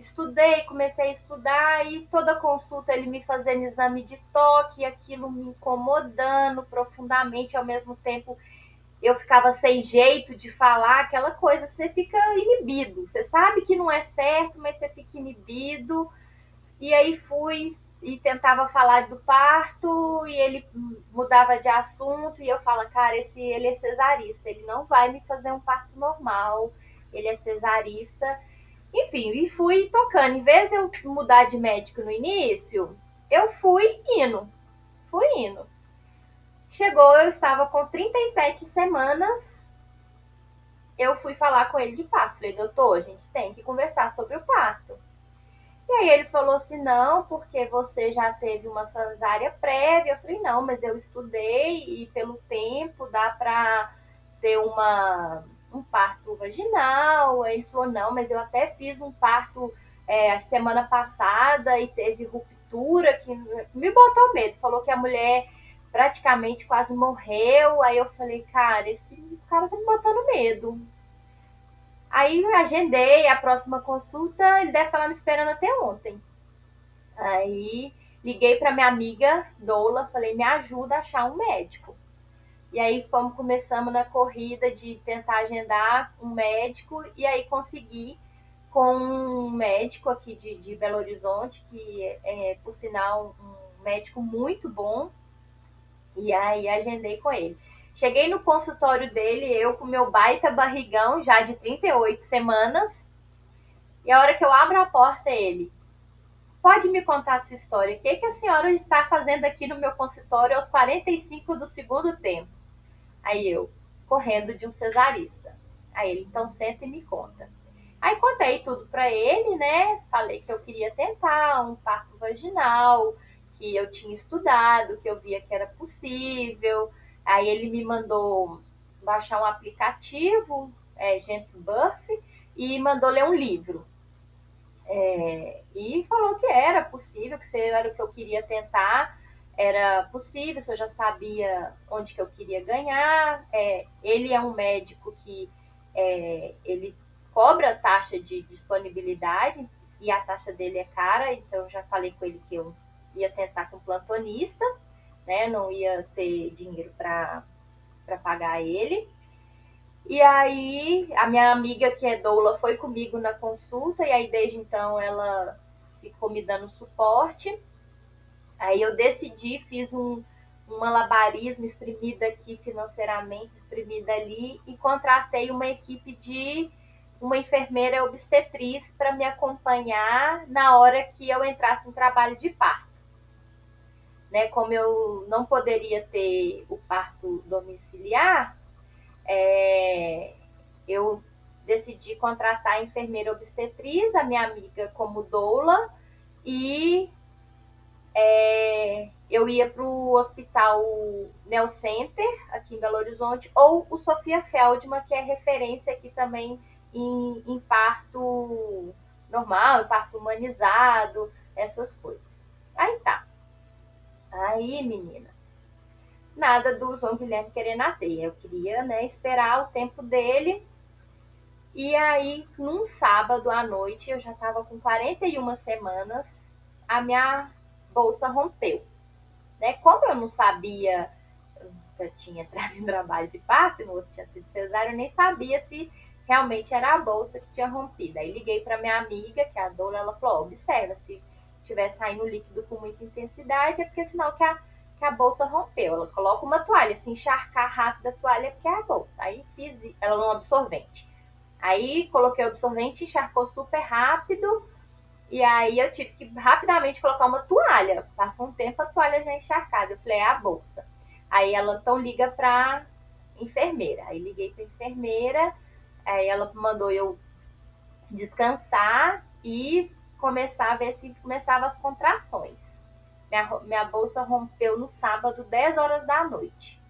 estudei, comecei a estudar e toda consulta ele me fazendo exame de toque, aquilo me incomodando profundamente, ao mesmo tempo eu ficava sem jeito de falar aquela coisa, você fica inibido. Você sabe que não é certo, mas você fica inibido. E aí fui, e tentava falar do parto e ele mudava de assunto e eu falo, cara, esse ele é cesarista, ele não vai me fazer um parto normal, ele é cesarista. Enfim, e fui tocando. Em vez de eu mudar de médico no início, eu fui indo. Fui indo. Chegou, eu estava com 37 semanas. Eu fui falar com ele de parto. Falei, doutor, a gente tem que conversar sobre o parto. E aí ele falou assim: não, porque você já teve uma cesárea prévia. Eu falei: não, mas eu estudei e pelo tempo dá para ter uma, um parto vaginal. Ele falou: não, mas eu até fiz um parto é, a semana passada e teve ruptura, que me botou medo. Falou que a mulher praticamente quase morreu. Aí eu falei: cara, esse cara tá me botando medo. Aí agendei a próxima consulta, ele deve estar lá me esperando até ontem. Aí liguei para minha amiga Doula, falei, me ajuda a achar um médico. E aí fomos, começamos na corrida de tentar agendar um médico, e aí consegui com um médico aqui de, de Belo Horizonte, que é, por sinal, um médico muito bom, e aí agendei com ele. Cheguei no consultório dele, eu com meu baita barrigão, já de 38 semanas. E a hora que eu abro a porta, ele. Pode me contar a sua história? O que, que a senhora está fazendo aqui no meu consultório aos 45 do segundo tempo? Aí eu, correndo de um cesarista. Aí ele, então senta e me conta. Aí contei tudo para ele, né? Falei que eu queria tentar um parto vaginal, que eu tinha estudado, que eu via que era possível, Aí ele me mandou baixar um aplicativo, é, Buff, e mandou ler um livro. É, e falou que era possível, que era o que eu queria tentar, era possível, se eu já sabia onde que eu queria ganhar. É, ele é um médico que é, ele cobra taxa de disponibilidade e a taxa dele é cara, então já falei com ele que eu ia tentar com plantonista né? Não ia ter dinheiro para pagar ele. E aí, a minha amiga que é doula foi comigo na consulta, e aí desde então ela ficou me dando suporte. Aí eu decidi, fiz um, um malabarismo, exprimida aqui financeiramente, exprimida ali, e contratei uma equipe de uma enfermeira obstetriz para me acompanhar na hora que eu entrasse em trabalho de parto. Né, como eu não poderia ter o parto domiciliar, é, eu decidi contratar a enfermeira obstetriz, a minha amiga como doula, e é, eu ia para o hospital Nel Center, aqui em Belo Horizonte, ou o Sofia Feldman, que é referência aqui também em, em parto normal, em parto humanizado, essas coisas. Aí tá. Aí, menina, nada do João Guilherme querer nascer. Eu queria, né, esperar o tempo dele. E aí, num sábado à noite, eu já estava com 41 semanas, a minha bolsa rompeu. Né? Como eu não sabia, eu tinha entrado em trabalho de parto, no outro tinha sido cesárea, eu nem sabia se realmente era a bolsa que tinha rompido. Aí liguei para minha amiga, que é a dona, ela falou: observa se estiver saindo líquido com muita intensidade, é porque é sinal que a, que a bolsa rompeu. Ela coloca uma toalha, se encharcar rápido a toalha é porque é a bolsa. Aí fiz ela no absorvente. Aí coloquei o absorvente, encharcou super rápido. E aí eu tive que rapidamente colocar uma toalha. Passou um tempo a toalha já encharcada. Eu falei, é a bolsa. Aí ela então liga para enfermeira. Aí liguei para enfermeira, aí ela mandou eu descansar e começar a ver se começava as contrações. Minha, minha bolsa rompeu no sábado, 10 horas da noite.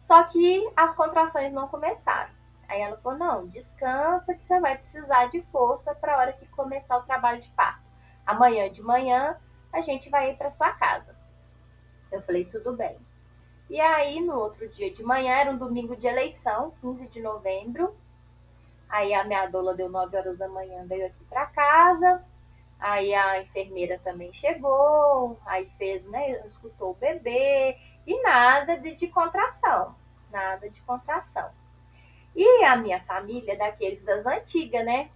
Só que as contrações não começaram. Aí ela falou: não, descansa que você vai precisar de força para a hora que começar o trabalho de parto. Amanhã de manhã a gente vai ir para sua casa. Eu falei: tudo bem. E aí, no outro dia de manhã, era um domingo de eleição, 15 de novembro. Aí a minha doula deu 9 horas da manhã, veio aqui para casa. Aí a enfermeira também chegou, aí fez, né, escutou o bebê e nada de, de contração, nada de contração. E a minha família, daqueles das antigas, né?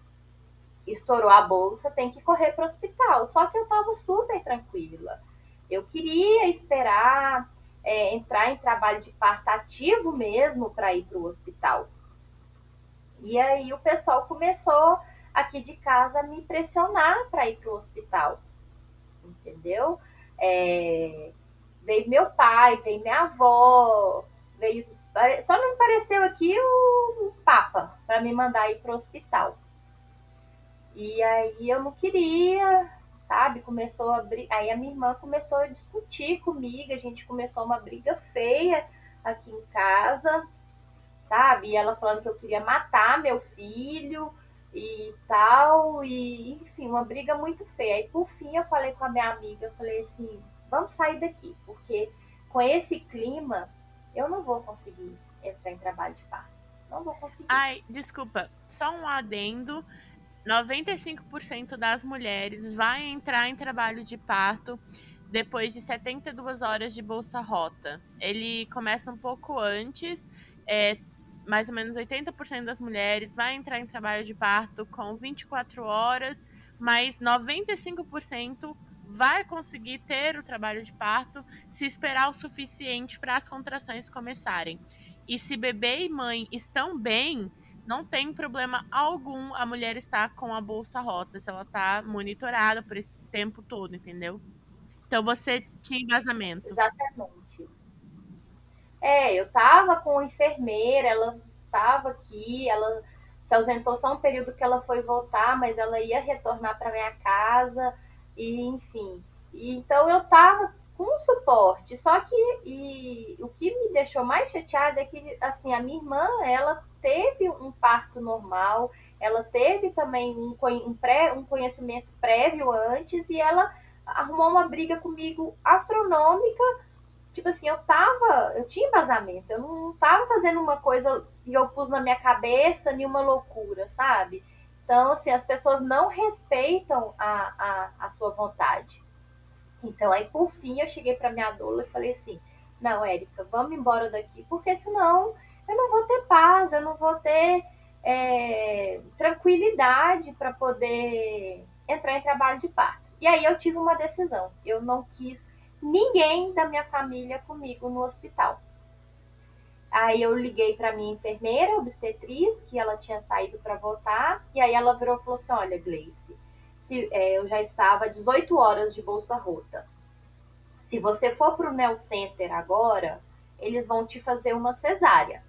Estourou a bolsa, tem que correr para o hospital. Só que eu estava super tranquila. Eu queria esperar é, entrar em trabalho de parto ativo mesmo para ir para o hospital. E aí o pessoal começou aqui de casa a me pressionar para ir para o hospital, entendeu? É, veio meu pai, veio minha avó, veio só não apareceu aqui o Papa para me mandar ir para o hospital. E aí eu não queria, sabe? Começou a aí a minha irmã começou a discutir comigo, a gente começou uma briga feia aqui em casa, sabe? E ela falando que eu queria matar meu filho e tal, e enfim, uma briga muito feia. Aí por fim eu falei com a minha amiga, eu falei assim, vamos sair daqui, porque com esse clima eu não vou conseguir entrar em trabalho de parto. Não vou conseguir. Ai, desculpa, só um adendo. 95% das mulheres vai entrar em trabalho de parto depois de 72 horas de bolsa rota. Ele começa um pouco antes, é, mais ou menos 80% das mulheres vai entrar em trabalho de parto com 24 horas, mas 95% vai conseguir ter o trabalho de parto se esperar o suficiente para as contrações começarem. E se bebê e mãe estão bem, não tem problema algum a mulher estar com a bolsa rota, se ela está monitorada por esse tempo todo, entendeu? Então você tinha embasamento. Exatamente. É, eu tava com a enfermeira, ela tava aqui, ela se ausentou só um período que ela foi voltar, mas ela ia retornar para minha casa e enfim. E, então eu tava com suporte, só que e, o que me deixou mais chateada é que assim a minha irmã ela teve um parto normal, ela teve também um, um, pré, um conhecimento prévio antes e ela arrumou uma briga comigo astronômica. Tipo assim, eu tava, eu tinha embasamento, eu não tava fazendo uma coisa que eu pus na minha cabeça, nenhuma loucura, sabe? Então, assim, as pessoas não respeitam a, a, a sua vontade. Então, aí, por fim, eu cheguei para minha doula e falei assim: não, Érica, vamos embora daqui, porque senão eu não vou ter paz, eu não vou ter é, tranquilidade para poder entrar em trabalho de parto. E aí eu tive uma decisão: eu não quis ninguém da minha família comigo no hospital. Aí eu liguei para minha enfermeira, obstetriz, que ela tinha saído para voltar, e aí ela virou e falou assim: Olha, Gleice, se, é, eu já estava 18 horas de bolsa rota. Se você for para o Nel Center agora, eles vão te fazer uma cesárea,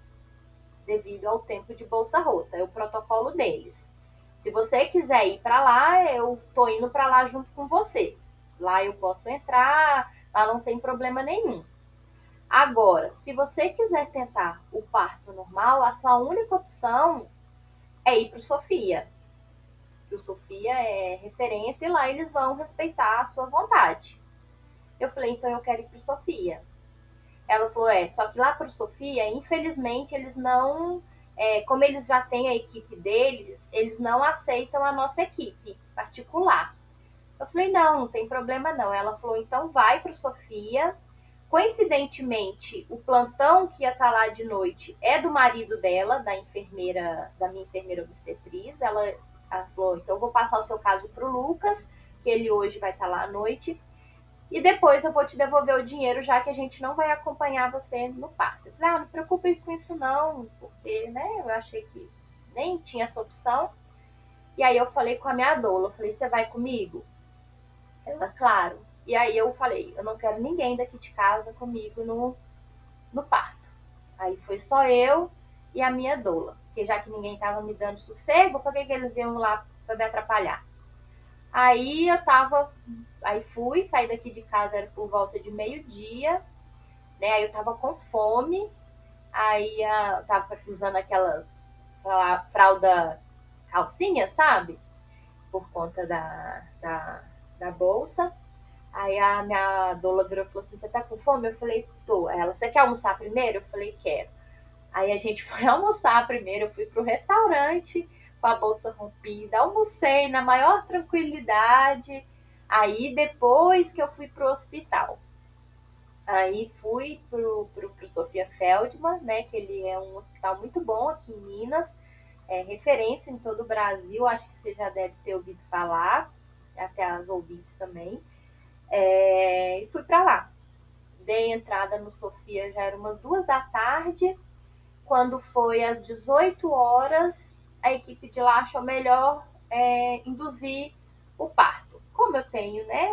devido ao tempo de bolsa rota, é o protocolo deles. Se você quiser ir para lá, eu tô indo para lá junto com você. Lá eu posso entrar, lá não tem problema nenhum. Agora, se você quiser tentar o parto normal, a sua única opção é ir para o Sofia. O Sofia é referência e lá eles vão respeitar a sua vontade. Eu falei, então eu quero ir para o Sofia. Ela falou, é, só que lá para o Sofia, infelizmente, eles não, é, como eles já têm a equipe deles, eles não aceitam a nossa equipe particular. Eu falei, não, não tem problema não. Ela falou, então vai para o Sofia, Coincidentemente, o plantão que ia estar tá lá de noite é do marido dela, da enfermeira, da minha enfermeira obstetriz. Ela, ela falou: então vou passar o seu caso para o Lucas, que ele hoje vai estar tá lá à noite. E depois eu vou te devolver o dinheiro, já que a gente não vai acompanhar você no parto. Eu falei, ah, não preocupe com isso não, porque, né, eu achei que nem tinha essa opção. E aí eu falei com a minha doula, eu falei, você vai comigo? Ela, claro. E aí eu falei, eu não quero ninguém daqui de casa comigo no, no parto. Aí foi só eu e a minha doula. Porque já que ninguém estava me dando sossego, por que, que eles iam lá para me atrapalhar? Aí eu tava. Aí fui, saí daqui de casa, era por volta de meio-dia, né? Aí eu tava com fome, aí eu tava usando aquelas fralda calcinha, sabe? Por conta da, da, da bolsa. Aí a minha doula virou e falou assim: Você tá com fome? Eu falei: Tô. Ela, você quer almoçar primeiro? Eu falei: Quero. Aí a gente *laughs* foi almoçar primeiro. Eu fui pro restaurante com a bolsa rompida. Almocei na maior tranquilidade. Aí depois que eu fui pro hospital. Aí fui pro, pro, pro Sofia Feldman, né? Que ele é um hospital muito bom aqui em Minas. É referência em todo o Brasil. Acho que você já deve ter ouvido falar. Até as ouvintes também. É, e fui para lá. Dei entrada no Sofia, já era umas duas da tarde. Quando foi às 18 horas, a equipe de lá achou melhor é, induzir o parto. Como eu tenho né,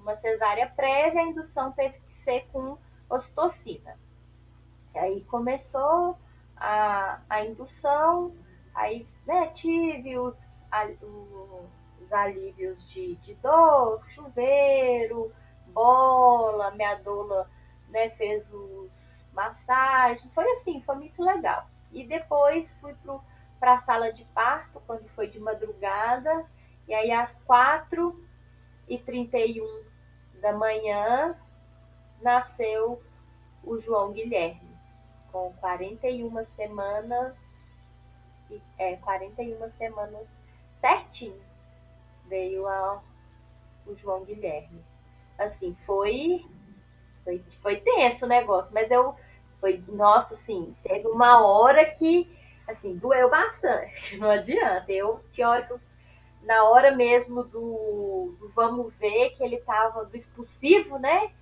uma cesárea prévia, a indução teve que ser com ocitocina. E aí começou a, a indução, aí né, tive os, a, os alívios de, de dor, chuveiro, bola, minha doula né, fez os massagens, foi assim, foi muito legal. E depois fui para a sala de parto, quando foi de madrugada, e aí às 4 e 31 da manhã nasceu o João Guilherme. Com 41 semanas, é, 41 semanas certinho, veio a, o João Guilherme. Assim, foi, foi, foi tenso o negócio, mas eu, foi, nossa, assim, teve uma hora que, assim, doeu bastante, *laughs* não adianta. Eu tinha hora que eu, na hora mesmo do, do vamos ver, que ele tava do expulsivo, né?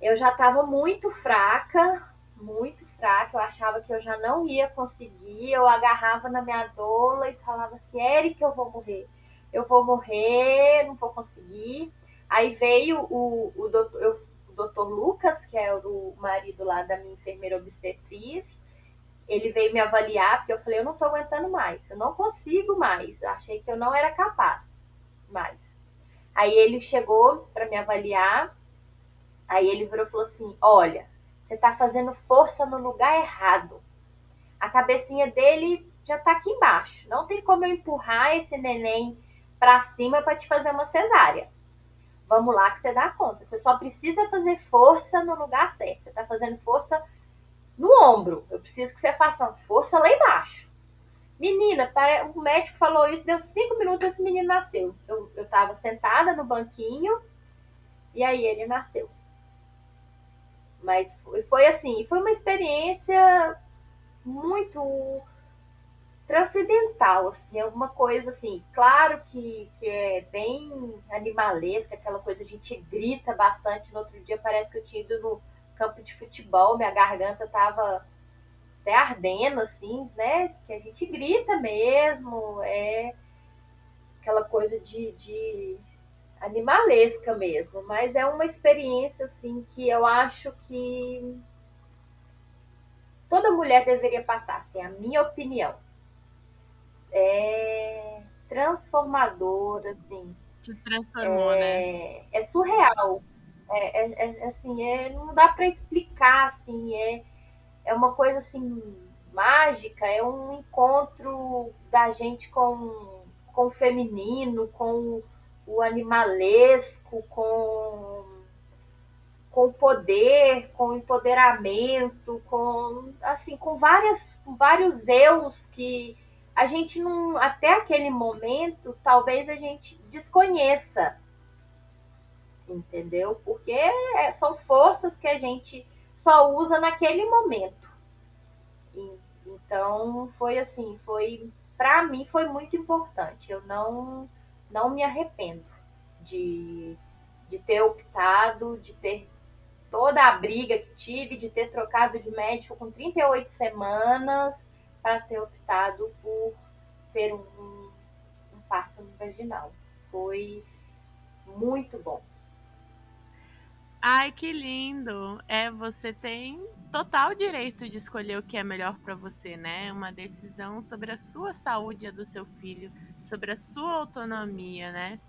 Eu já tava muito fraca, muito fraca, eu achava que eu já não ia conseguir, eu agarrava na minha doula e falava assim, Eric, eu vou morrer, eu vou morrer, não vou conseguir. Aí veio o, o, doutor, eu, o doutor Lucas, que é o marido lá da minha enfermeira obstetriz, ele veio me avaliar, porque eu falei, eu não tô aguentando mais, eu não consigo mais, eu achei que eu não era capaz mais. Aí ele chegou para me avaliar, aí ele virou e falou assim, olha, você está fazendo força no lugar errado. A cabecinha dele já está aqui embaixo. Não tem como eu empurrar esse neném para cima para te fazer uma cesárea. Vamos lá que você dá conta. Você só precisa fazer força no lugar certo. Você está fazendo força no ombro. Eu preciso que você faça força lá embaixo. Menina, o médico falou isso, deu cinco minutos esse menino nasceu. Eu estava sentada no banquinho e aí ele nasceu. Mas foi, foi assim, foi uma experiência muito transcendental, assim, alguma coisa assim, claro que, que é bem animalesca, aquela coisa, a gente grita bastante, no outro dia parece que eu tinha ido no campo de futebol, minha garganta tava até ardendo, assim, né, que a gente grita mesmo, é aquela coisa de, de animalesca mesmo, mas é uma experiência assim que eu acho que toda mulher deveria passar, assim, a minha opinião. É transformadora, assim. Te transformou, é, né? É surreal. É, é, é assim, é, não dá para explicar, assim, é, é uma coisa assim mágica, é um encontro da gente com, com o feminino, com o animalesco, com com poder, com empoderamento, com assim, com várias vários eus que a gente não até aquele momento talvez a gente desconheça. Entendeu? Porque é, são forças que a gente só usa naquele momento. Então, foi assim, foi para mim foi muito importante. Eu não não me arrependo de, de ter optado, de ter toda a briga que tive, de ter trocado de médico com 38 semanas para ter optado por ter um, um parto vaginal. Foi muito bom. Ai, que lindo! É, você tem total direito de escolher o que é melhor para você, né? Uma decisão sobre a sua saúde e a do seu filho, sobre a sua autonomia, né?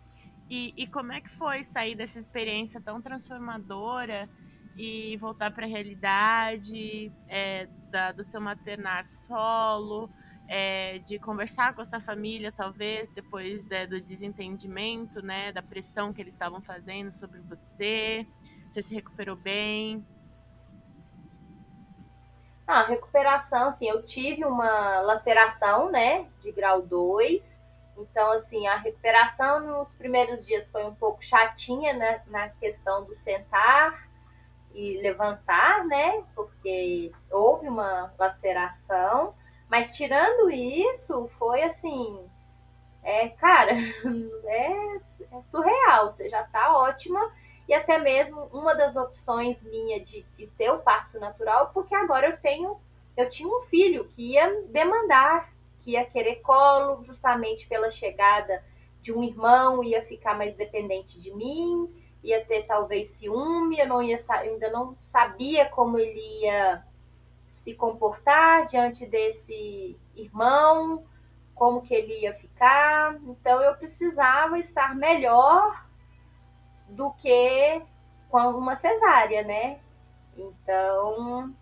E, e como é que foi sair dessa experiência tão transformadora e voltar para a realidade é, da, do seu maternar solo, é, de conversar com a sua família, talvez, depois é, do desentendimento, né, da pressão que eles estavam fazendo sobre você? Você se recuperou bem? Ah, recuperação, assim, eu tive uma laceração, né, de grau 2. Então, assim, a recuperação nos primeiros dias foi um pouco chatinha, né, na questão do sentar e levantar, né, porque houve uma laceração. Mas tirando isso, foi assim, é, cara, *laughs* é, é surreal. Você já tá ótima e até mesmo uma das opções minha de, de ter o parto natural, porque agora eu tenho, eu tinha um filho que ia demandar, que ia querer colo, justamente pela chegada de um irmão, ia ficar mais dependente de mim, ia ter talvez ciúme, eu não ia, ainda não sabia como ele ia se comportar diante desse irmão, como que ele ia ficar. Então eu precisava estar melhor do que com uma cesárea, né? Então,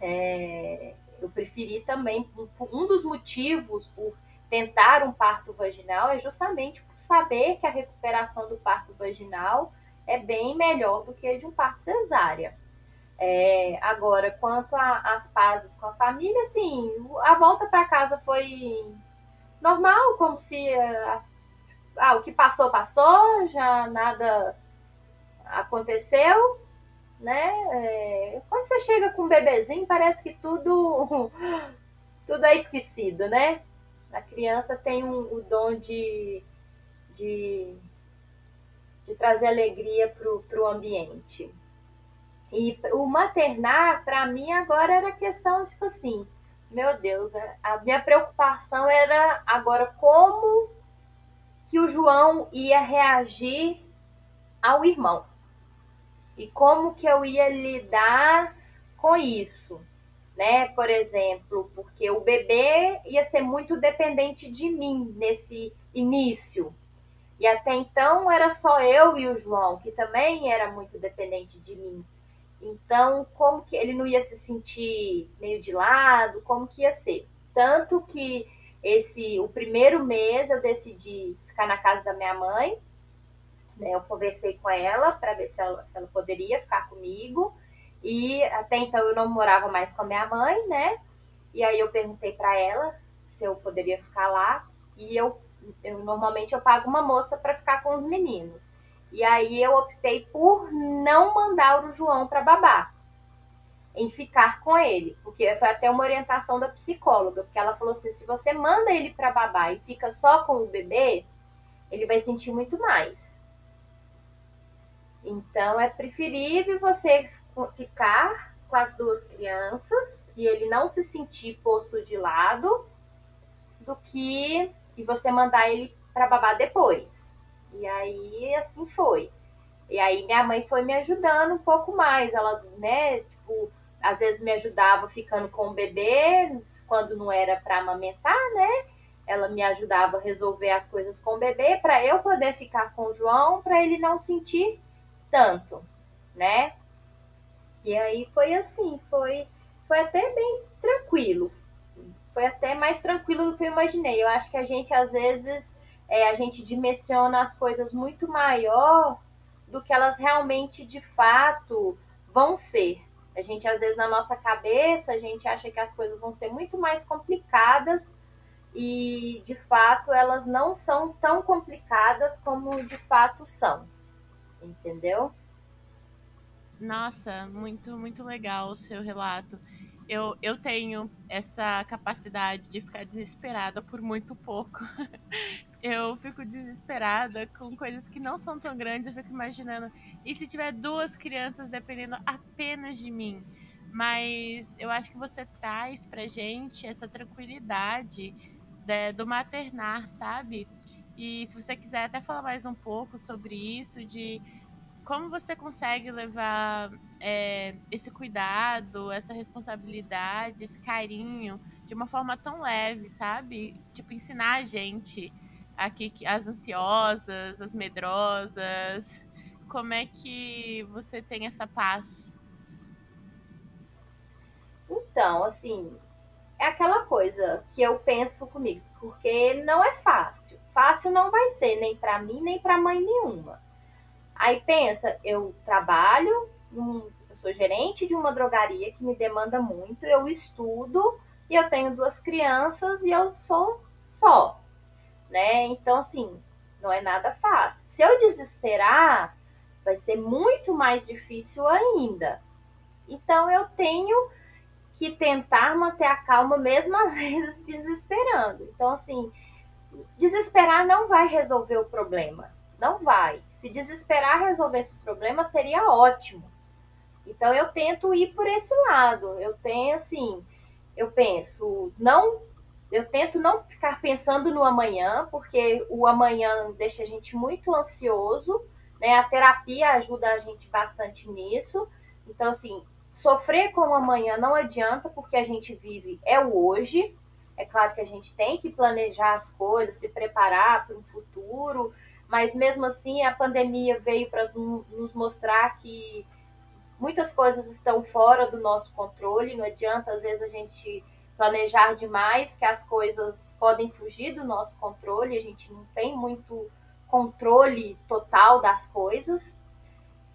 é, eu preferi também, um dos motivos por tentar um parto vaginal é justamente por saber que a recuperação do parto vaginal é bem melhor do que a de um parto cesárea. É, agora, quanto às pazes com a família, assim, a volta para casa foi normal, como se as ah, o que passou, passou, já nada aconteceu, né? É, quando você chega com um bebezinho, parece que tudo, *laughs* tudo é esquecido, né? A criança tem um, o dom de, de, de trazer alegria para o ambiente. E o maternar, para mim, agora era questão, tipo assim, meu Deus, a minha preocupação era agora como que o João ia reagir ao irmão. E como que eu ia lidar com isso, né? Por exemplo, porque o bebê ia ser muito dependente de mim nesse início. E até então era só eu e o João, que também era muito dependente de mim. Então, como que ele não ia se sentir meio de lado, como que ia ser? Tanto que esse o primeiro mês eu decidi ficar na casa da minha mãe. Né? Eu conversei com ela para ver se ela, se ela poderia ficar comigo. E até então eu não morava mais com a minha mãe, né? E aí eu perguntei para ela se eu poderia ficar lá. E eu, eu normalmente eu pago uma moça para ficar com os meninos. E aí eu optei por não mandar o João para babar em ficar com ele, porque foi até uma orientação da psicóloga, porque ela falou assim: se você manda ele para babar e fica só com o bebê, ele vai sentir muito mais. Então é preferível você ficar com as duas crianças e ele não se sentir posto de lado do que e você mandar ele para babar depois. E aí assim foi. E aí minha mãe foi me ajudando um pouco mais, ela, né, tipo, às vezes me ajudava ficando com o bebê, quando não era para amamentar, né? Ela me ajudava a resolver as coisas com o bebê para eu poder ficar com o João, para ele não sentir tanto, né? E aí foi assim, foi foi até bem tranquilo. Foi até mais tranquilo do que eu imaginei. Eu acho que a gente às vezes é, a gente dimensiona as coisas muito maior do que elas realmente de fato vão ser, a gente, às vezes, na nossa cabeça, a gente acha que as coisas vão ser muito mais complicadas e, de fato, elas não são tão complicadas como de fato são. Entendeu? Nossa, muito, muito legal o seu relato. Eu, eu tenho essa capacidade de ficar desesperada por muito pouco. *laughs* eu fico desesperada com coisas que não são tão grandes. Eu fico imaginando, e se tiver duas crianças dependendo apenas de mim? Mas eu acho que você traz pra gente essa tranquilidade de, do maternar, sabe? E se você quiser até falar mais um pouco sobre isso, de como você consegue levar é, esse cuidado, essa responsabilidade, esse carinho de uma forma tão leve, sabe? Tipo, ensinar a gente aqui, as ansiosas, as medrosas, como é que você tem essa paz? Então, assim, é aquela coisa que eu penso comigo, porque não é fácil. Fácil não vai ser, nem para mim, nem para mãe nenhuma. Aí pensa, eu trabalho, eu sou gerente de uma drogaria que me demanda muito, eu estudo e eu tenho duas crianças e eu sou só, né? Então, assim, não é nada fácil. Se eu desesperar, vai ser muito mais difícil ainda. Então eu tenho que tentar manter a calma mesmo *laughs* às vezes desesperando. Então assim, desesperar não vai resolver o problema, não vai. Se desesperar resolver esse problema seria ótimo. Então eu tento ir por esse lado. Eu tenho assim, eu penso, não, eu tento não ficar pensando no amanhã, porque o amanhã deixa a gente muito ansioso, né? A terapia ajuda a gente bastante nisso. Então assim, sofrer com o amanhã não adianta, porque a gente vive é o hoje. É claro que a gente tem que planejar as coisas, se preparar para um futuro, mas mesmo assim a pandemia veio para nos mostrar que muitas coisas estão fora do nosso controle, não adianta às vezes a gente planejar demais, que as coisas podem fugir do nosso controle, a gente não tem muito controle total das coisas.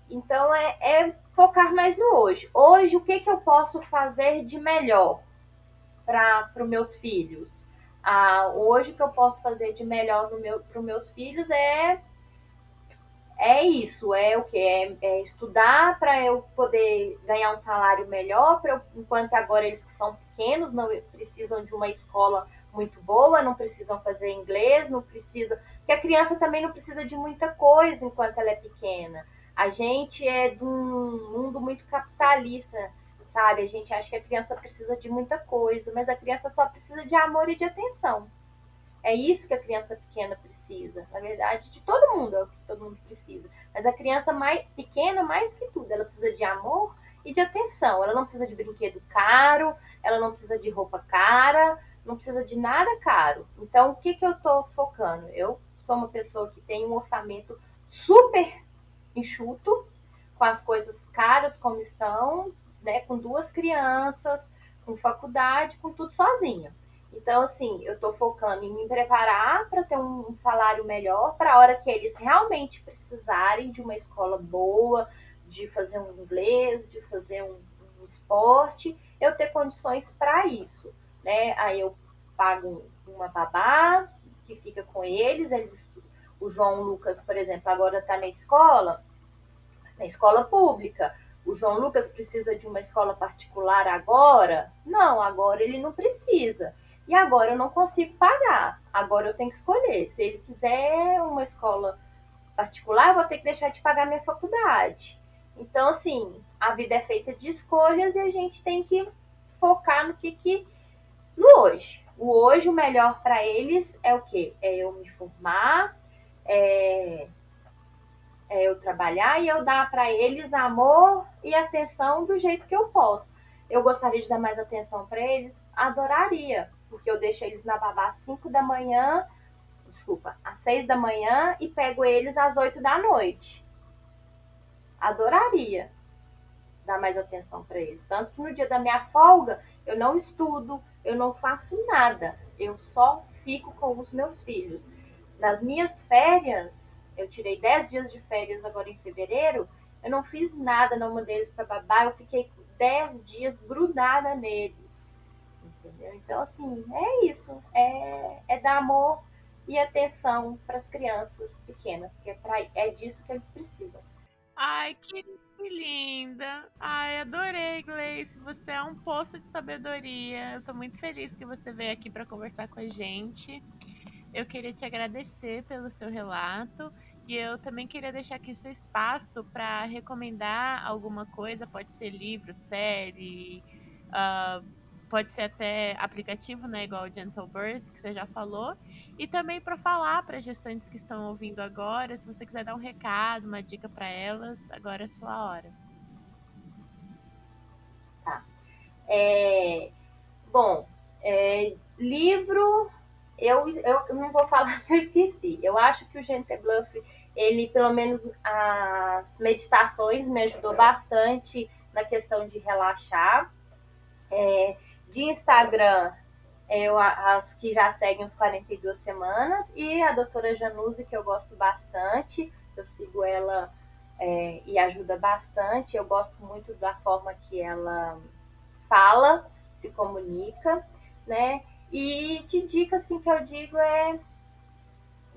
Então é, é focar mais no hoje. Hoje, o que, que eu posso fazer de melhor para os meus filhos? Ah, hoje, o que eu posso fazer de melhor meu, para os meus filhos é é isso, é o que? É, é, estudar para eu poder ganhar um salário melhor, eu, enquanto agora eles que são pequenos não precisam de uma escola muito boa, não precisam fazer inglês, não precisa. Porque a criança também não precisa de muita coisa enquanto ela é pequena. A gente é de um mundo muito capitalista, sabe? A gente acha que a criança precisa de muita coisa, mas a criança só precisa de amor e de atenção. É isso que a criança pequena precisa. Na verdade, de todo mundo é o que todo mundo precisa. Mas a criança mais pequena, mais que tudo, ela precisa de amor e de atenção. Ela não precisa de brinquedo caro, ela não precisa de roupa cara, não precisa de nada caro. Então, o que, que eu estou focando? Eu sou uma pessoa que tem um orçamento super enxuto, com as coisas caras como estão, né, com duas crianças, com faculdade, com tudo sozinha. Então, assim, eu estou focando em me preparar para ter um salário melhor para a hora que eles realmente precisarem de uma escola boa, de fazer um inglês, de fazer um, um esporte, eu ter condições para isso, né? Aí eu pago uma babá que fica com eles, eles o João Lucas, por exemplo, agora está na escola, na escola pública. O João Lucas precisa de uma escola particular agora? Não, agora ele não precisa. E agora eu não consigo pagar. Agora eu tenho que escolher. Se ele quiser uma escola particular, eu vou ter que deixar de pagar minha faculdade. Então, assim, a vida é feita de escolhas e a gente tem que focar no que, que no hoje. O hoje, o melhor para eles é o quê? É eu me formar, é, é eu trabalhar e eu dar para eles amor e atenção do jeito que eu posso. Eu gostaria de dar mais atenção para eles? Adoraria porque eu deixo eles na babá às 5 da manhã, desculpa, às 6 da manhã e pego eles às 8 da noite. Adoraria dar mais atenção para eles. Tanto que no dia da minha folga, eu não estudo, eu não faço nada, eu só fico com os meus filhos. Nas minhas férias, eu tirei 10 dias de férias agora em fevereiro, eu não fiz nada, não mandei eles para babá, eu fiquei 10 dias grudada neles entendeu? Então, assim, é isso. É, é dar amor e atenção para as crianças pequenas, que é, pra, é disso que eles precisam. Ai, que linda! Ai, adorei, Gleice. Você é um poço de sabedoria. Eu tô muito feliz que você veio aqui para conversar com a gente. Eu queria te agradecer pelo seu relato e eu também queria deixar aqui o seu espaço para recomendar alguma coisa, pode ser livro, série, uh, pode ser até aplicativo, né, igual o Gentle Birth, que você já falou, e também para falar para gestantes que estão ouvindo agora, se você quiser dar um recado, uma dica para elas, agora é sua hora. Tá. É, bom, é, livro, eu, eu não vou falar que *laughs* eu esqueci. Eu acho que o Gentle Bluff, ele, pelo menos as meditações me ajudou bastante na questão de relaxar. É, de Instagram, eu, as que já seguem os 42 semanas, e a doutora Januse, que eu gosto bastante, eu sigo ela é, e ajuda bastante. Eu gosto muito da forma que ela fala, se comunica, né? E de dica, assim, que eu digo é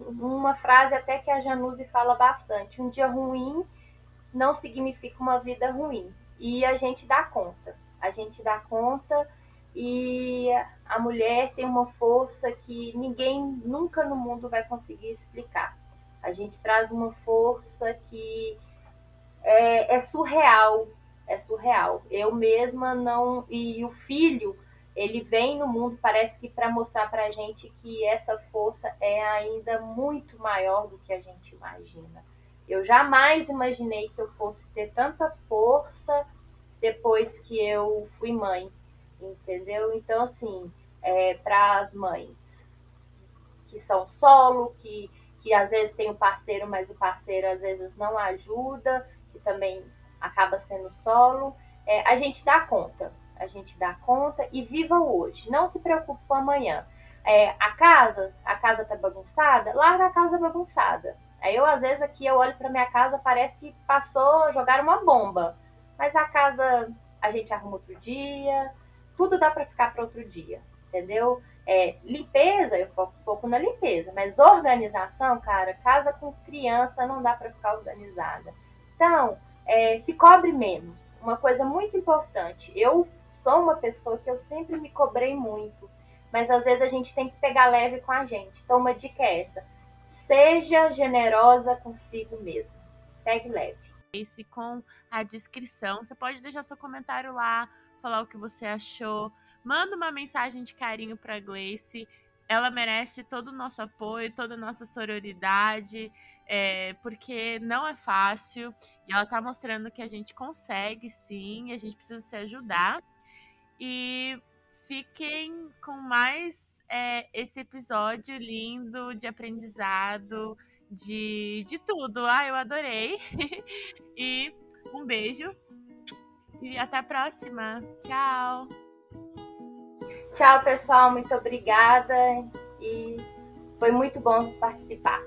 uma frase até que a Januse fala bastante. Um dia ruim não significa uma vida ruim. E a gente dá conta. A gente dá conta e a mulher tem uma força que ninguém nunca no mundo vai conseguir explicar. A gente traz uma força que é, é surreal, é surreal. Eu mesma não. E o filho, ele vem no mundo, parece que para mostrar para a gente que essa força é ainda muito maior do que a gente imagina. Eu jamais imaginei que eu fosse ter tanta força depois que eu fui mãe, entendeu? Então, assim, é, para as mães que são solo, que, que às vezes tem um parceiro, mas o parceiro às vezes não ajuda, que também acaba sendo solo, é, a gente dá conta, gente dá conta e viva hoje, não se preocupe com amanhã. É, a casa, a casa tá bagunçada, larga a casa bagunçada Aí eu, às vezes, aqui eu olho para minha casa, parece que passou, jogaram uma bomba. Mas a casa a gente arruma outro dia, tudo dá para ficar para outro dia, entendeu? É, limpeza, eu foco um pouco na limpeza, mas organização, cara, casa com criança não dá para ficar organizada. Então, é, se cobre menos. Uma coisa muito importante, eu sou uma pessoa que eu sempre me cobrei muito, mas às vezes a gente tem que pegar leve com a gente. Então, uma dica é essa Seja generosa consigo mesmo. Pegue leve. Esse com a descrição. Você pode deixar seu comentário lá, falar o que você achou. Manda uma mensagem de carinho para Gleice. Ela merece todo o nosso apoio, toda a nossa sororidade, é, porque não é fácil. E ela tá mostrando que a gente consegue sim, a gente precisa se ajudar. E fiquem com mais é, esse episódio lindo de aprendizado, de, de tudo. Ah, eu adorei. *laughs* e um beijo. E até a próxima. Tchau. Tchau, pessoal. Muito obrigada. E foi muito bom participar.